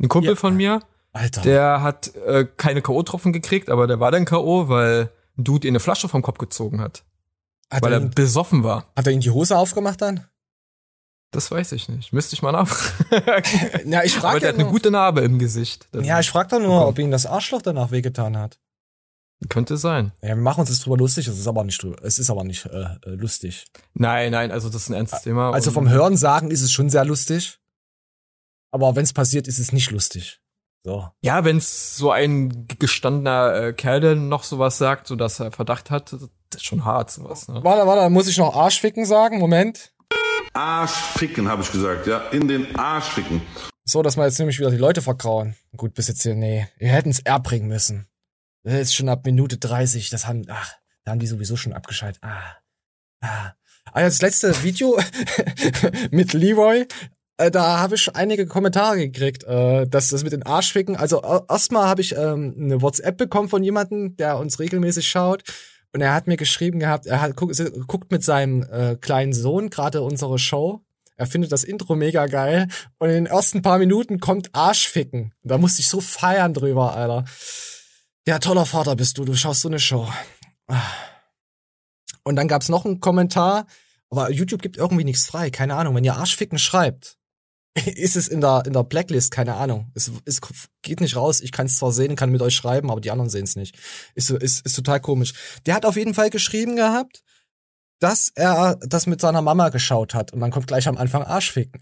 Ein Kumpel ja. von mir, Alter. der hat äh, keine K.O.-Tropfen gekriegt, aber der war dann K.O., weil Dude ihr eine Flasche vom Kopf gezogen hat. hat weil er, ihn, besoffen war. Hat er ihn die Hose aufgemacht dann? Das weiß ich nicht. Müsste ich mal nach. ja, ich frage. Aber der hat eine gute Narbe im Gesicht. Ja, ich frage doch nur, bekommen. ob ihm das Arschloch danach wehgetan hat. Könnte sein. Ja, wir machen uns das drüber lustig, es ist aber nicht, es ist aber nicht äh, äh lustig. Nein, nein, also das ist ein ernstes Thema. Also vom Hören sagen ist es schon sehr lustig. Aber wenn es passiert, ist es nicht lustig. So. Ja, wenn es so ein gestandener äh, Kerl denn noch sowas sagt, so dass er Verdacht hat, das ist schon hart sowas. Ne? Warte, warte, muss ich noch Arschficken sagen? Moment. Arschficken, habe ich gesagt, ja, in den Arschficken. So, dass wir jetzt nämlich wieder die Leute vergrauen. Gut, bis jetzt hier, nee, wir hätten es erbringen müssen. Das ist schon ab Minute 30, das haben, ach, da haben die sowieso schon abgeschaltet. Ah, ah. Ah, das letzte Video mit Leroy, äh, da habe ich einige Kommentare gekriegt, äh, dass das mit den Arschficken. Also äh, erstmal habe ich ähm, eine WhatsApp bekommen von jemandem, der uns regelmäßig schaut. Und er hat mir geschrieben gehabt, er hat guckt, guckt mit seinem äh, kleinen Sohn gerade unsere Show. Er findet das Intro mega geil. Und in den ersten paar Minuten kommt Arschficken. Da musste ich so feiern drüber, Alter. Ja, toller Vater bist du, du schaust so eine Show. Und dann gab's noch einen Kommentar, aber YouTube gibt irgendwie nichts frei, keine Ahnung. Wenn ihr Arschficken schreibt, ist es in der, in der Blacklist, keine Ahnung. Es, es geht nicht raus. Ich kann es zwar sehen, kann mit euch schreiben, aber die anderen sehen es nicht. Ist, ist, ist total komisch. Der hat auf jeden Fall geschrieben gehabt, dass er das mit seiner Mama geschaut hat. Und dann kommt gleich am Anfang Arschficken.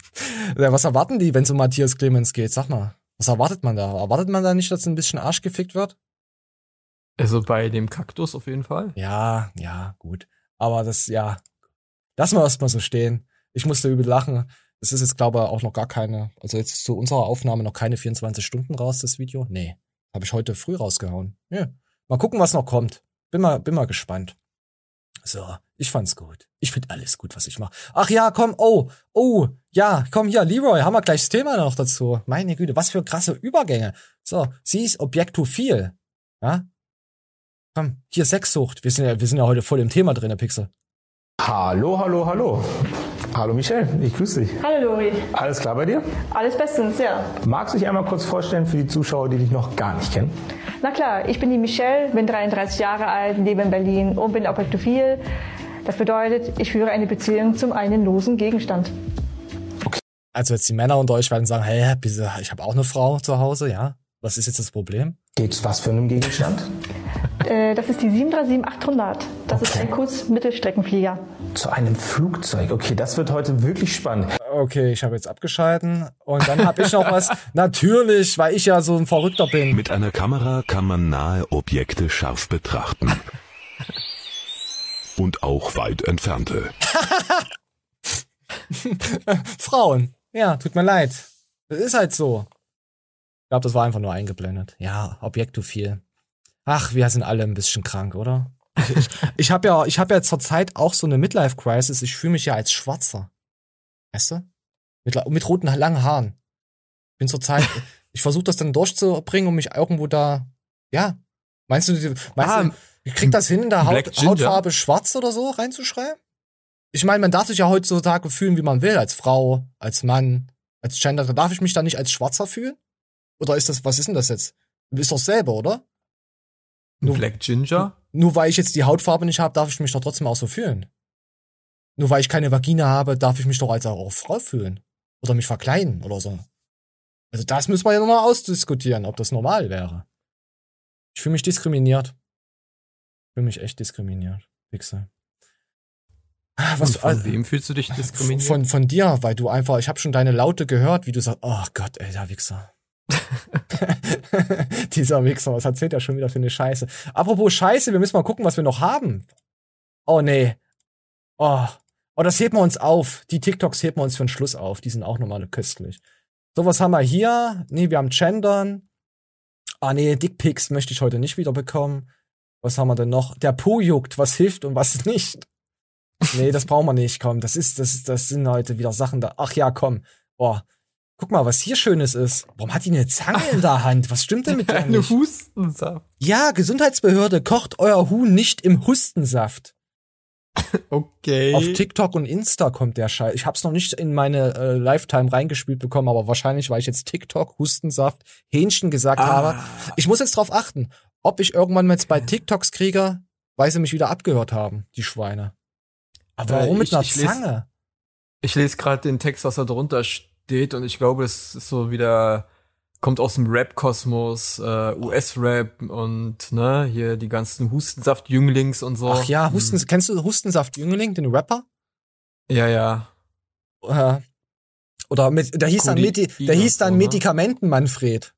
was erwarten die, wenn es um Matthias Clemens geht? Sag mal. Was erwartet man da? Erwartet man da nicht, dass ein bisschen Arsch gefickt wird? Also bei dem Kaktus auf jeden Fall. Ja, ja, gut. Aber das, ja. Lassen wir erstmal so stehen. Ich musste übel lachen. Es ist jetzt, glaube ich, auch noch gar keine, also jetzt zu unserer Aufnahme noch keine 24 Stunden raus, das Video. Nee. Habe ich heute früh rausgehauen. Ja. Mal gucken, was noch kommt. Bin mal, bin mal gespannt. So, ich fand's gut. Ich find alles gut, was ich mache. Ach ja, komm, oh, oh, ja, komm hier, Leroy, haben wir gleich das Thema noch dazu. Meine Güte, was für krasse Übergänge. So, sie ist Objektophil. Ja? Komm, hier Sexsucht. Wir sind ja, wir sind ja heute voll im Thema drin, der Pixel. Hallo, hallo, hallo. Hallo Michelle, ich grüße dich. Hallo Lori. Alles klar bei dir? Alles bestens, ja. Magst du dich einmal kurz vorstellen für die Zuschauer, die dich noch gar nicht kennen? Na klar, ich bin die Michelle, bin 33 Jahre alt, lebe in Berlin und bin Objektophil. Das bedeutet, ich führe eine Beziehung zum einen losen Gegenstand. Also jetzt die Männer unter euch werden sagen, hey, bitte, ich habe auch eine Frau zu Hause, ja? Was ist jetzt das Problem? Geht's was für einen Gegenstand? Äh, das ist die 737-800. Das ist ein Kurz-Mittelstreckenflieger. Zu einem Flugzeug. Okay, das wird heute wirklich spannend. Okay, ich habe jetzt abgeschalten und dann habe ich noch was. Natürlich, weil ich ja so ein Verrückter bin. Mit einer Kamera kann man nahe Objekte scharf betrachten. Und auch weit entfernte. Frauen. Ja, tut mir leid. Das ist halt so. Ich glaube, das war einfach nur eingeblendet. Ja, Objektophil. Ach, wir sind alle ein bisschen krank, oder? Ich, ich, ich habe ja, ich habe ja zurzeit auch so eine Midlife-Crisis. Ich fühle mich ja als Schwarzer. Weißt du? Mit, mit roten, langen Haaren. Ich bin zurzeit, ich versuche das dann durchzubringen, um mich irgendwo da, ja. Meinst du, meinst Ah, du, ich krieg das hin, in der Haut? Hautfarbe schwarz oder so reinzuschreiben? Ich meine, man darf sich ja heutzutage fühlen, wie man will, als Frau, als Mann, als Gender. Darf ich mich da nicht als Schwarzer fühlen? Oder ist das, was ist denn das jetzt? Ist doch selber, oder? Black Ginger? Nur weil ich jetzt die Hautfarbe nicht habe, darf ich mich doch trotzdem auch so fühlen. Nur weil ich keine Vagina habe, darf ich mich doch als auch Frau fühlen. Oder mich verkleiden oder so. Also das müssen wir ja nochmal ausdiskutieren, ob das normal wäre. Ich fühle mich diskriminiert. Ich fühle mich echt diskriminiert. Wichse. Was, Und von wem fühlst du dich diskriminiert? Von, von dir, weil du einfach, ich habe schon deine Laute gehört, wie du sagst, oh Gott, ey, der Wichser. Dieser Wichser, was erzählt er schon wieder für eine Scheiße? Apropos Scheiße, wir müssen mal gucken, was wir noch haben. Oh nee. Oh. Oh, das heben wir uns auf. Die TikToks heben wir uns für den Schluss auf. Die sind auch nochmal köstlich. So, was haben wir hier? Nee, wir haben Gendern. Ah nee, Dickpics möchte ich heute nicht wieder bekommen. Was haben wir denn noch? Der Po juckt, was hilft und was nicht. Nee, das brauchen wir nicht, komm. Das ist, das, das sind heute wieder Sachen da. Ach ja, komm. Boah. Guck mal, was hier Schönes ist. Warum hat die eine Zange in der Hand? Was stimmt denn mit der Eine? Hustensaft. Ja, Gesundheitsbehörde, kocht euer Huhn nicht im Hustensaft. Okay. Auf TikTok und Insta kommt der Scheiß. Ich hab's noch nicht in meine äh, Lifetime reingespielt bekommen, aber wahrscheinlich, weil ich jetzt TikTok, Hustensaft, Hähnchen gesagt Ah. habe. Ich muss jetzt drauf achten, ob ich irgendwann mal jetzt bei TikToks kriege, weil sie mich wieder abgehört haben, die Schweine. Aber warum Äh, mit ich- einer ich lese- Zange? Ich lese gerade den Text, was da drunter steht, und ich glaube, es ist so wieder, kommt aus dem Rap-Kosmos, äh, US-Rap und ne, hier die ganzen Hustensaft-Jünglings und so. Ach ja, Hm. Husten, kennst du Hustensaft Jüngling, den Rapper? Ja, ja. Äh, oder mit, der hieß dann, Medi der hieß dann so, ne? Medikamenten Manfred.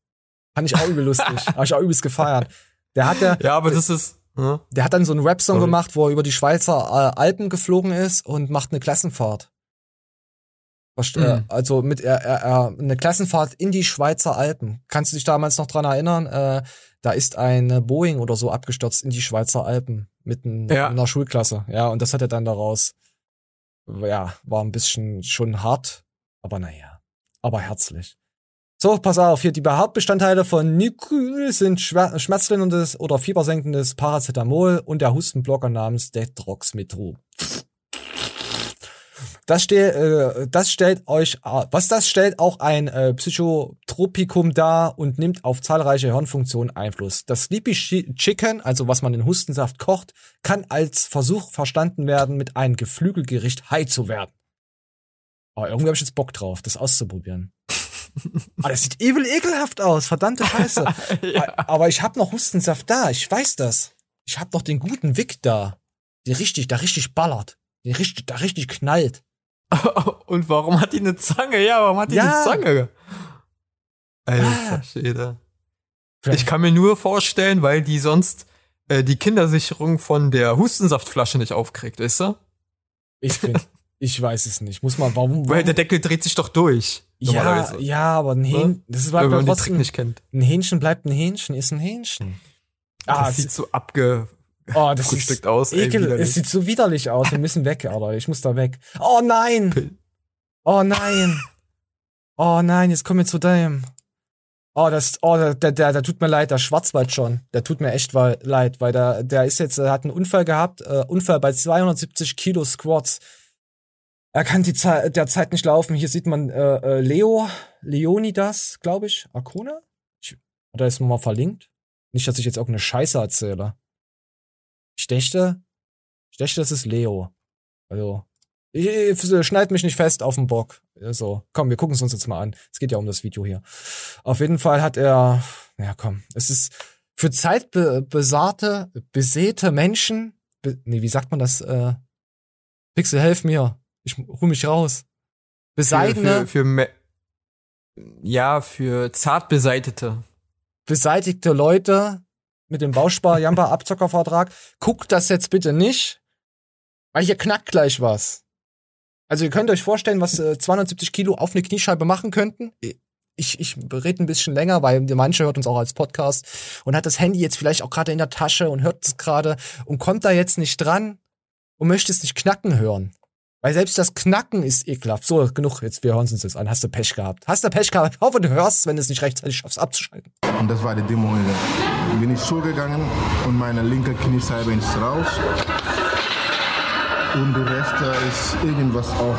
Fand ich auch übel lustig. Hab ich auch übelst gefeiert. Der hat ja, Ja, aber das ist, ne? der hat dann so einen Rap-Song gemacht, wo er über die Schweizer äh, Alpen geflogen ist und macht eine Klassenfahrt. Äh, Mhm. Also mit er, er, er, eine Klassenfahrt in die Schweizer Alpen. Kannst du dich damals noch dran erinnern? Äh, da ist eine Boeing oder so abgestürzt in die Schweizer Alpen mitten Ja. in der Schulklasse. Ja, und das hat er dann daraus. Ja, war ein bisschen schon hart, aber naja, aber herzlich. So, pass auf, hier die Hauptbestandteile von Nikyl sind schmerzlinderndes oder fiebersenkendes Paracetamol und der Hustenblocker namens Detroxmetro. Das, stell, äh, das stellt euch, äh, was das stellt auch ein äh, Psychotropikum dar und nimmt auf zahlreiche Hirnfunktionen Einfluss. Das Sleepy Chi- Chicken, also was man in Hustensaft kocht, kann als Versuch verstanden werden, mit einem Geflügelgericht high zu werden. Aber irgendwie habe ich jetzt Bock drauf, das auszuprobieren. Aber das sieht evil ekelhaft aus, verdammte Scheiße. Aber ich habe noch Hustensaft da, ich weiß das. Ich habe noch den guten Wick da, der richtig, der richtig ballert, der richtig, der richtig knallt. Und warum hat die eine Zange? Ja, warum hat die Ja. eine Zange? Alter Schäde. Ich kann mir nur vorstellen, weil die sonst äh, die Kindersicherung von der Hustensaftflasche nicht aufkriegt, weißt du? Ich finde, ich weiß es nicht. Muss man, warum? Weil warum? der Deckel dreht sich doch durch. ja, ja, aber ein Hähnchen, das ist bleibt man den Trick nicht kennt. ein Hähnchen bleibt ein Hähnchen, ist ein Hähnchen. Ah, Ah, das sieht so abge Oh, das frühstückt ist aus. ey, ekel. widerlich. es sieht so widerlich aus. Wir müssen weg, Alter. Ich muss da weg. Oh nein! Oh nein! Oh nein, jetzt kommen wir zu dem. Oh, das, oh, der, der, der, der tut mir leid, der Schwarzwald schon. Der tut mir echt leid, weil der, der ist jetzt, er hat einen Unfall gehabt, äh, Unfall bei 270 Kilo Squats. Er kann die Zeit, der Zeit nicht laufen. Hier sieht man äh, äh, Leo, Leonidas, glaube ich, Arcona. Ich, hat er jetzt nochmal verlinkt? Nicht, dass ich jetzt irgendeine Scheiße erzähle. Ich dächte, ich dächte, das ist Leo. Also, ich, ich schneid mich nicht fest auf den Bock. So, komm, wir gucken es uns jetzt mal an. Es geht ja um das Video hier. Auf jeden Fall hat er, ja komm, es ist für zeitbesahrte, besäte Menschen, be, nee, wie sagt man das? Äh, Pixel, helf mir. Ich ruh mich raus. Beseitene, Für, für, für ja, für zart beseitete. beseitigte Leute mit dem Bauspar-Jamper-Abzockervertrag, guckt das jetzt bitte nicht, weil hier knackt gleich was. Also ihr könnt euch vorstellen, was äh, 270 Kilo auf eine Kniescheibe machen könnten. Ich, ich rede ein bisschen länger, weil manche hört uns auch als Podcast und hat das Handy jetzt vielleicht auch gerade in der Tasche und hört es gerade und kommt da jetzt nicht dran und möchte es nicht knacken hören. Weil selbst das Knacken ist ekelhaft. So, genug, jetzt, wir hören es uns jetzt an. Hast du Pech gehabt? Hast du Pech gehabt? Ich hoffe, du hörst, wenn du es nicht rechtzeitig schaffst, abzuschalten. Und das war die Demo. Dann bin ich so gegangen und meine linke Kniescheibe ist raus. Und der Rest ist irgendwas auch.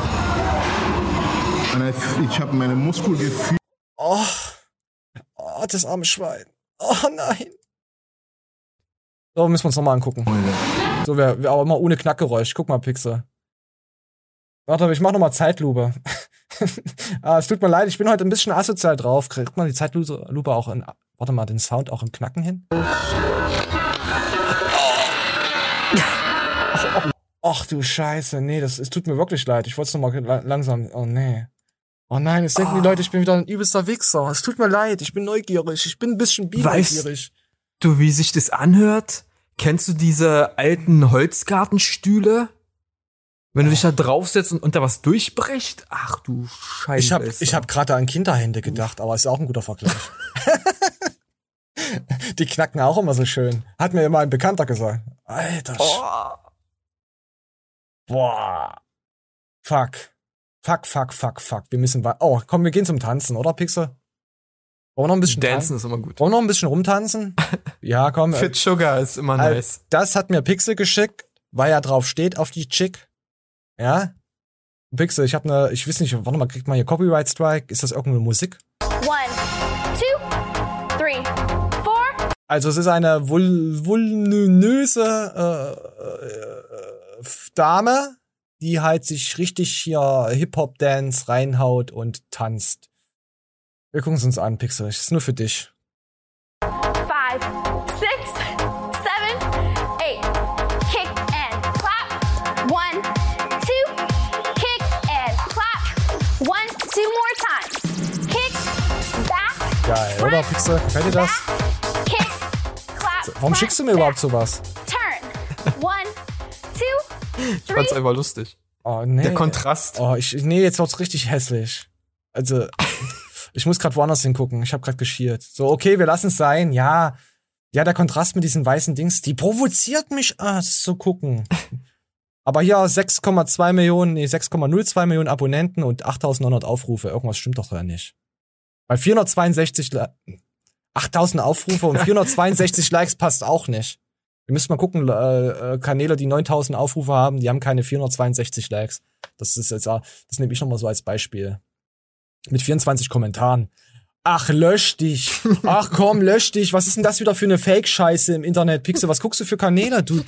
Und ich, ich habe meine Muskel gefühlt. Oh, oh, das arme Schwein. Oh nein. So, müssen wir uns nochmal angucken. So, wir, wir, aber immer ohne Knackgeräusch. Guck mal, Pixel. Warte, ich mach nochmal Zeitlupe. ah, es tut mir leid, ich bin heute ein bisschen asozial drauf. Kriegt man die Zeitlupe auch in. Warte mal, den Sound auch in Knacken hin? Ach du Scheiße, nee, das es tut mir wirklich leid. Ich wollte es nochmal la langsam. Oh nee. Oh nein, jetzt denken die Leute, ich bin wieder ein übelster Wichser. Es tut mir leid, ich bin neugierig. Ich bin ein bisschen Weißt neugierig. du, wie sich das anhört? Kennst du diese alten Holzgartenstühle? Wenn du dich da draufsetzt und, und da was durchbricht? Ach du Scheiße. Ich habe ich hab gerade an Kinderhände gedacht, aber ist auch ein guter Vergleich. die knacken auch immer so schön. Hat mir immer ein Bekannter gesagt. Alter. Sch- Boah. Fuck. Fuck, fuck, fuck, fuck. Wir müssen wa- Oh, komm, wir gehen zum Tanzen, oder, Pixel? Wollen wir noch ein bisschen Dancen ist immer gut. Wollen wir noch ein bisschen rumtanzen? ja, komm. Fit Sugar ist immer nice. Das hat mir Pixel geschickt, weil er drauf steht, auf die Chick. Ja? Pixel, ich habe ne, ich weiß nicht, warte mal, kriegt man hier Copyright Strike? Ist das irgendeine Musik? One, two, three, four. Also es ist eine vul vulnöse äh, äh, Dame, die halt sich richtig hier Hip-Hop-Dance reinhaut und tanzt. Wir gucken es uns an, Pixel. Das ist nur für dich. Geil, oder Pixel? Gefällt dir das? Warum schickst du mir überhaupt sowas? Turn. One, two, Ich fand's einfach lustig. Oh, nee. Der Kontrast. Oh, ich, nee, jetzt wird's richtig hässlich. Also, ich muss gerade woanders hingucken. Ich habe gerade geschiert. So, okay, wir lassen es sein. Ja, ja, der Kontrast mit diesen weißen Dings, die provoziert mich, ah, das zu gucken. Aber hier 6,2 Millionen, nee, 6,02 Millionen Abonnenten und 8.900 Aufrufe. Irgendwas stimmt doch da nicht. Bei 462, Li- 8.000 Aufrufe und 462 Likes passt auch nicht. Wir müssen mal gucken, äh, äh, Kanäle, die 9000 Aufrufe haben, die haben keine 462 Likes. Das ist jetzt, das nehme ich noch mal so als Beispiel. Mit 24 Kommentaren. Ach, lösch dich. Ach komm, lösch dich. Was ist denn das wieder für eine Fake-Scheiße im Internet, Pixel? Was guckst du für Kanäle? Du,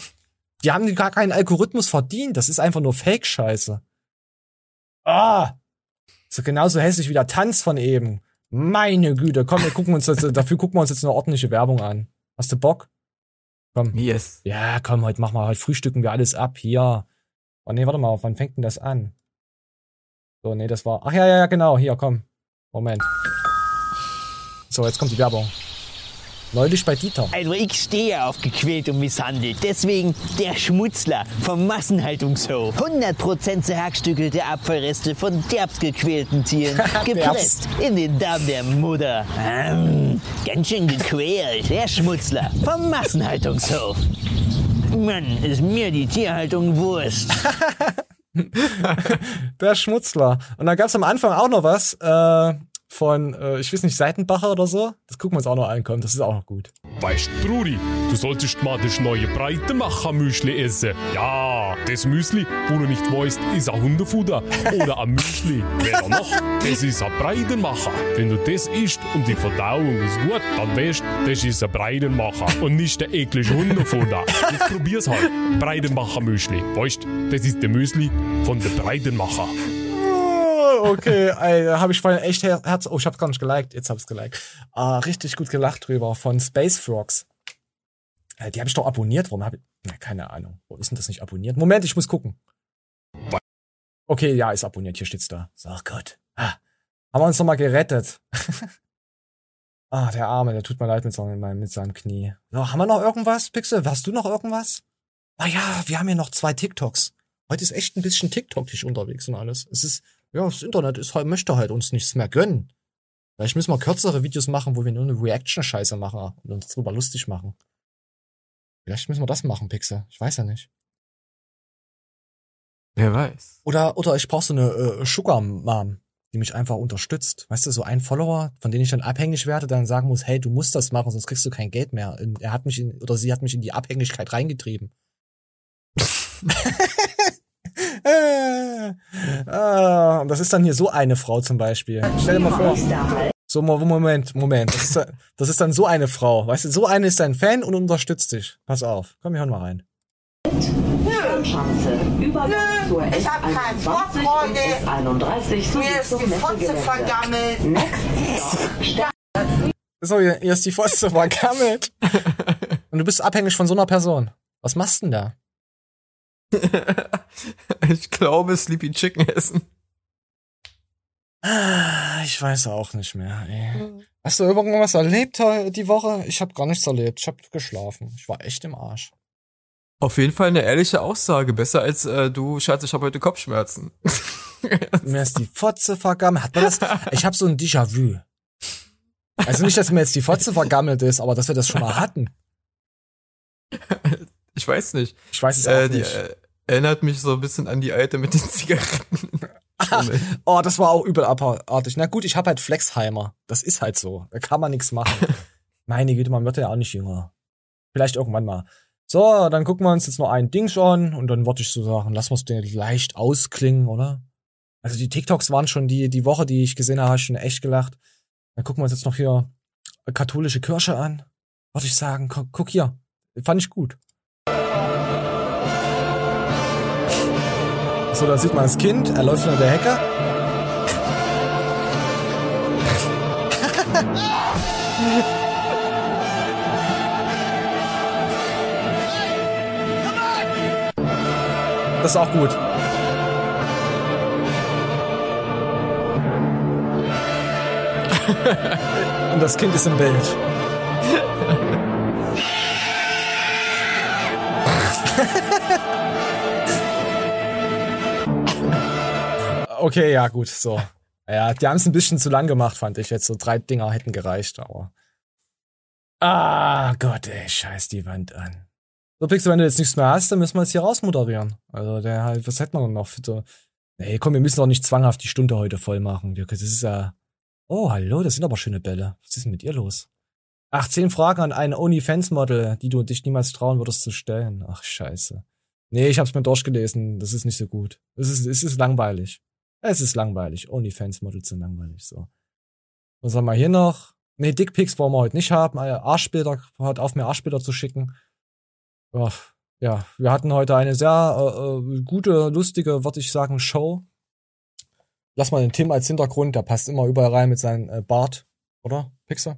die haben gar keinen Algorithmus verdient. Das ist einfach nur Fake-Scheiße. Ah! So genauso hässlich wie der Tanz von eben. Meine Güte, komm, wir gucken uns das, dafür gucken wir uns jetzt eine ordentliche Werbung an. Hast du Bock? Komm. Yes. Ja, komm, heute machen wir, heute frühstücken wir alles ab. Hier. Oh nee, warte mal, wann fängt denn das an? So, nee, das war. Ach ja, ja, ja, genau. Hier, komm. Moment. So, jetzt kommt die Werbung. Neulich bei Dieter. Also ich stehe auf gequält und misshandelt. Deswegen der Schmutzler vom Massenhaltungshof. 100% zerhackstückelte Abfallreste von derbst gequälten Tieren. Gepresst in den Darm der Mutter. Ähm, ganz schön gequält. Der Schmutzler vom Massenhaltungshof. Mann, ist mir die Tierhaltung Wurst. Der Schmutzler. Und da gab's am Anfang auch noch was äh, von, äh, ich weiß nicht, Seitenbacher oder so. Das gucken wir uns auch noch an, komm, das ist auch noch gut. Weißt du, Trudi, du solltest mal das neue Breitemacher-Müsli essen. Ja, das Müsli, wo du nicht weißt, ist ein Hundefutter oder ein Müsli. Weder noch, das ist ein Breitenmacher. Wenn du das isst und die Verdauung ist gut, dann weißt du, das ist ein Breitenmacher und nicht der eklige Hundefutter. Jetzt probier's halt. Breitenmacher-Müsli. Weißt du, das ist der Müsli von der Breitenmacher. Oh, okay, ey, da habe ich vorhin echt Her- Herz. Oh, ich hab's gar nicht geliked. Jetzt hab's geliked. Ah, richtig gut gelacht drüber von Space Frogs. Äh, die habe ich doch abonniert. Warum habe ich. Na, keine Ahnung. Wo ist denn das nicht abonniert? Moment, ich muss gucken. Okay, ja, ist abonniert. Hier steht's da. Ach Gott. Ah, haben wir uns noch mal gerettet. ah, der Arme, der tut mir leid mit, seinem- mit seinem Knie. So, haben wir noch irgendwas, Pixel? Hast du noch irgendwas? Ah ja, wir haben hier noch zwei TikToks. Heute ist echt ein bisschen TikTok-isch unterwegs und alles. Es ist, ja, das Internet ist halt, möchte halt uns nichts mehr gönnen. Vielleicht müssen wir kürzere Videos machen, wo wir nur eine Reaction-Scheiße machen und uns drüber lustig machen. Vielleicht müssen wir das machen, Pixel. Ich weiß ja nicht. Wer weiß. Oder, oder ich brauche so eine äh, Sugar Mom, die mich einfach unterstützt. Weißt du, so ein Follower, von dem ich dann abhängig werde, dann sagen muss, hey, du musst das machen, sonst kriegst du kein Geld mehr. Und er hat mich in, oder sie hat mich in die Abhängigkeit reingetrieben. ah, und das ist dann hier so eine Frau zum Beispiel. Stell dir mal vor. So, Mo- Moment, Moment. Das ist, dann- das ist dann so eine Frau. Weißt du, so eine ist dein Fan und unterstützt dich. Pass auf. Komm, wir hören mal rein. Schanze. Übergang zur Ich hab keinen Bock S21 heute. und S31 sowie Mir ist zum die Fotze Messegelände. vergammelt. Next stop. So, hier hier ist die Fotze vergammelt. Und du bist abhängig von so einer Person. Was machst du denn da? Ich glaube, Sleepy Chicken essen. Ah, Ich weiß auch nicht mehr. Ey. Hast du irgendwas erlebt die Woche? Ich habe gar nichts erlebt. Ich habe geschlafen. Ich war echt im Arsch. Auf jeden Fall eine ehrliche Aussage. Besser als äh, du, Schatz, ich habe heute Kopfschmerzen. Mir ist die Fotze vergammelt. Hat man das? Ich habe so ein Déjà-vu. Also nicht, dass mir jetzt die Fotze vergammelt ist, aber dass wir das schon mal hatten. Ich weiß nicht. Ich weiß es auch äh, die, nicht. Äh, erinnert mich so ein bisschen an die alte mit den Zigaretten. Oh, das war auch übel abartig. Na gut, ich habe halt Flexheimer. Das ist halt so. Da kann man nichts machen. Meine Güte, man wird ja auch nicht jünger. Vielleicht irgendwann mal. So, dann gucken wir uns jetzt noch ein Ding an und dann würde ich so sagen, lassen wir es den leicht ausklingen, oder? Also die TikToks waren schon die, die Woche, die ich gesehen habe, habe ich schon echt gelacht. Dann gucken wir uns jetzt noch hier katholische Kirche an. Würde ich sagen, guck, guck hier. Fand ich gut. So, da sieht man das Kind, er läuft unter der Hecke. Das ist auch gut. Und das Kind ist im Bild. Okay, ja, gut, so. Ja, die haben es ein bisschen zu lang gemacht, fand ich jetzt. So drei Dinger hätten gereicht, aber. Ah, Gott, ey, scheiß die Wand an. So, Pixel, wenn du jetzt nichts mehr hast, dann müssen wir jetzt hier rausmoderieren. Also, der halt, was hätten wir denn noch für so. Nee, komm, wir müssen doch nicht zwanghaft die Stunde heute voll machen. Das ist ja. Oh, hallo, das sind aber schöne Bälle. Was ist denn mit ihr los? Ach, zehn Fragen an ein OnlyFans-Model, die du dich niemals trauen würdest zu stellen. Ach, scheiße. Nee, ich hab's mir durchgelesen. Das ist nicht so gut. Es ist, es ist langweilig. Es ist langweilig. OnlyFans-Models sind langweilig, so. Was haben wir hier noch? Nee, Dickpics wollen wir heute nicht haben. Äh, Arschbilder, hört auf, mir Arschbilder zu schicken. Ja, ja, wir hatten heute eine sehr äh, äh, gute, lustige, würde ich sagen, Show. Lass mal den Tim als Hintergrund, der passt immer überall rein mit seinem äh, Bart, oder? Pixel?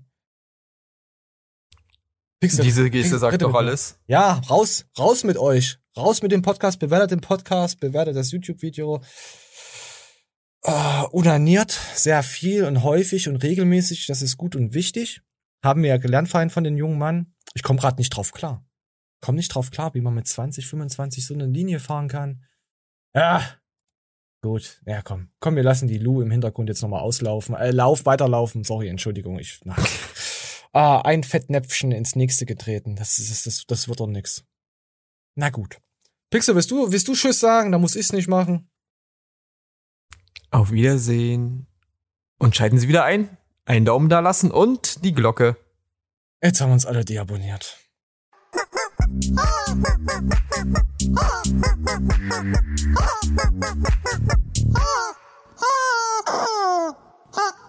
Pixel. Diese Geste Pixel, sagt doch alles. Ja, raus, raus mit euch. Raus mit dem Podcast, bewertet den Podcast, bewertet das YouTube-Video. Äh, unaniert sehr viel und häufig und regelmäßig, das ist gut und wichtig. Haben wir ja gelernt vorhin von den jungen Mann. Ich komme gerade nicht drauf klar. Komm nicht drauf klar, wie man mit 20, 25 so eine Linie fahren kann. Ja, gut. Ja, komm. Komm, wir lassen die Lu im Hintergrund jetzt nochmal auslaufen. Äh, lauf, weiterlaufen. Sorry, Entschuldigung. Ich, na. ah, ein Fettnäpfchen ins nächste getreten. Das, ist, das, das wird doch nix. Na gut. Pixel, willst du, willst du Tschüss sagen? Da muss ich's nicht machen. Auf Wiedersehen. Und schalten Sie wieder ein. Einen Daumen da lassen und die Glocke. Jetzt haben uns alle deabonniert.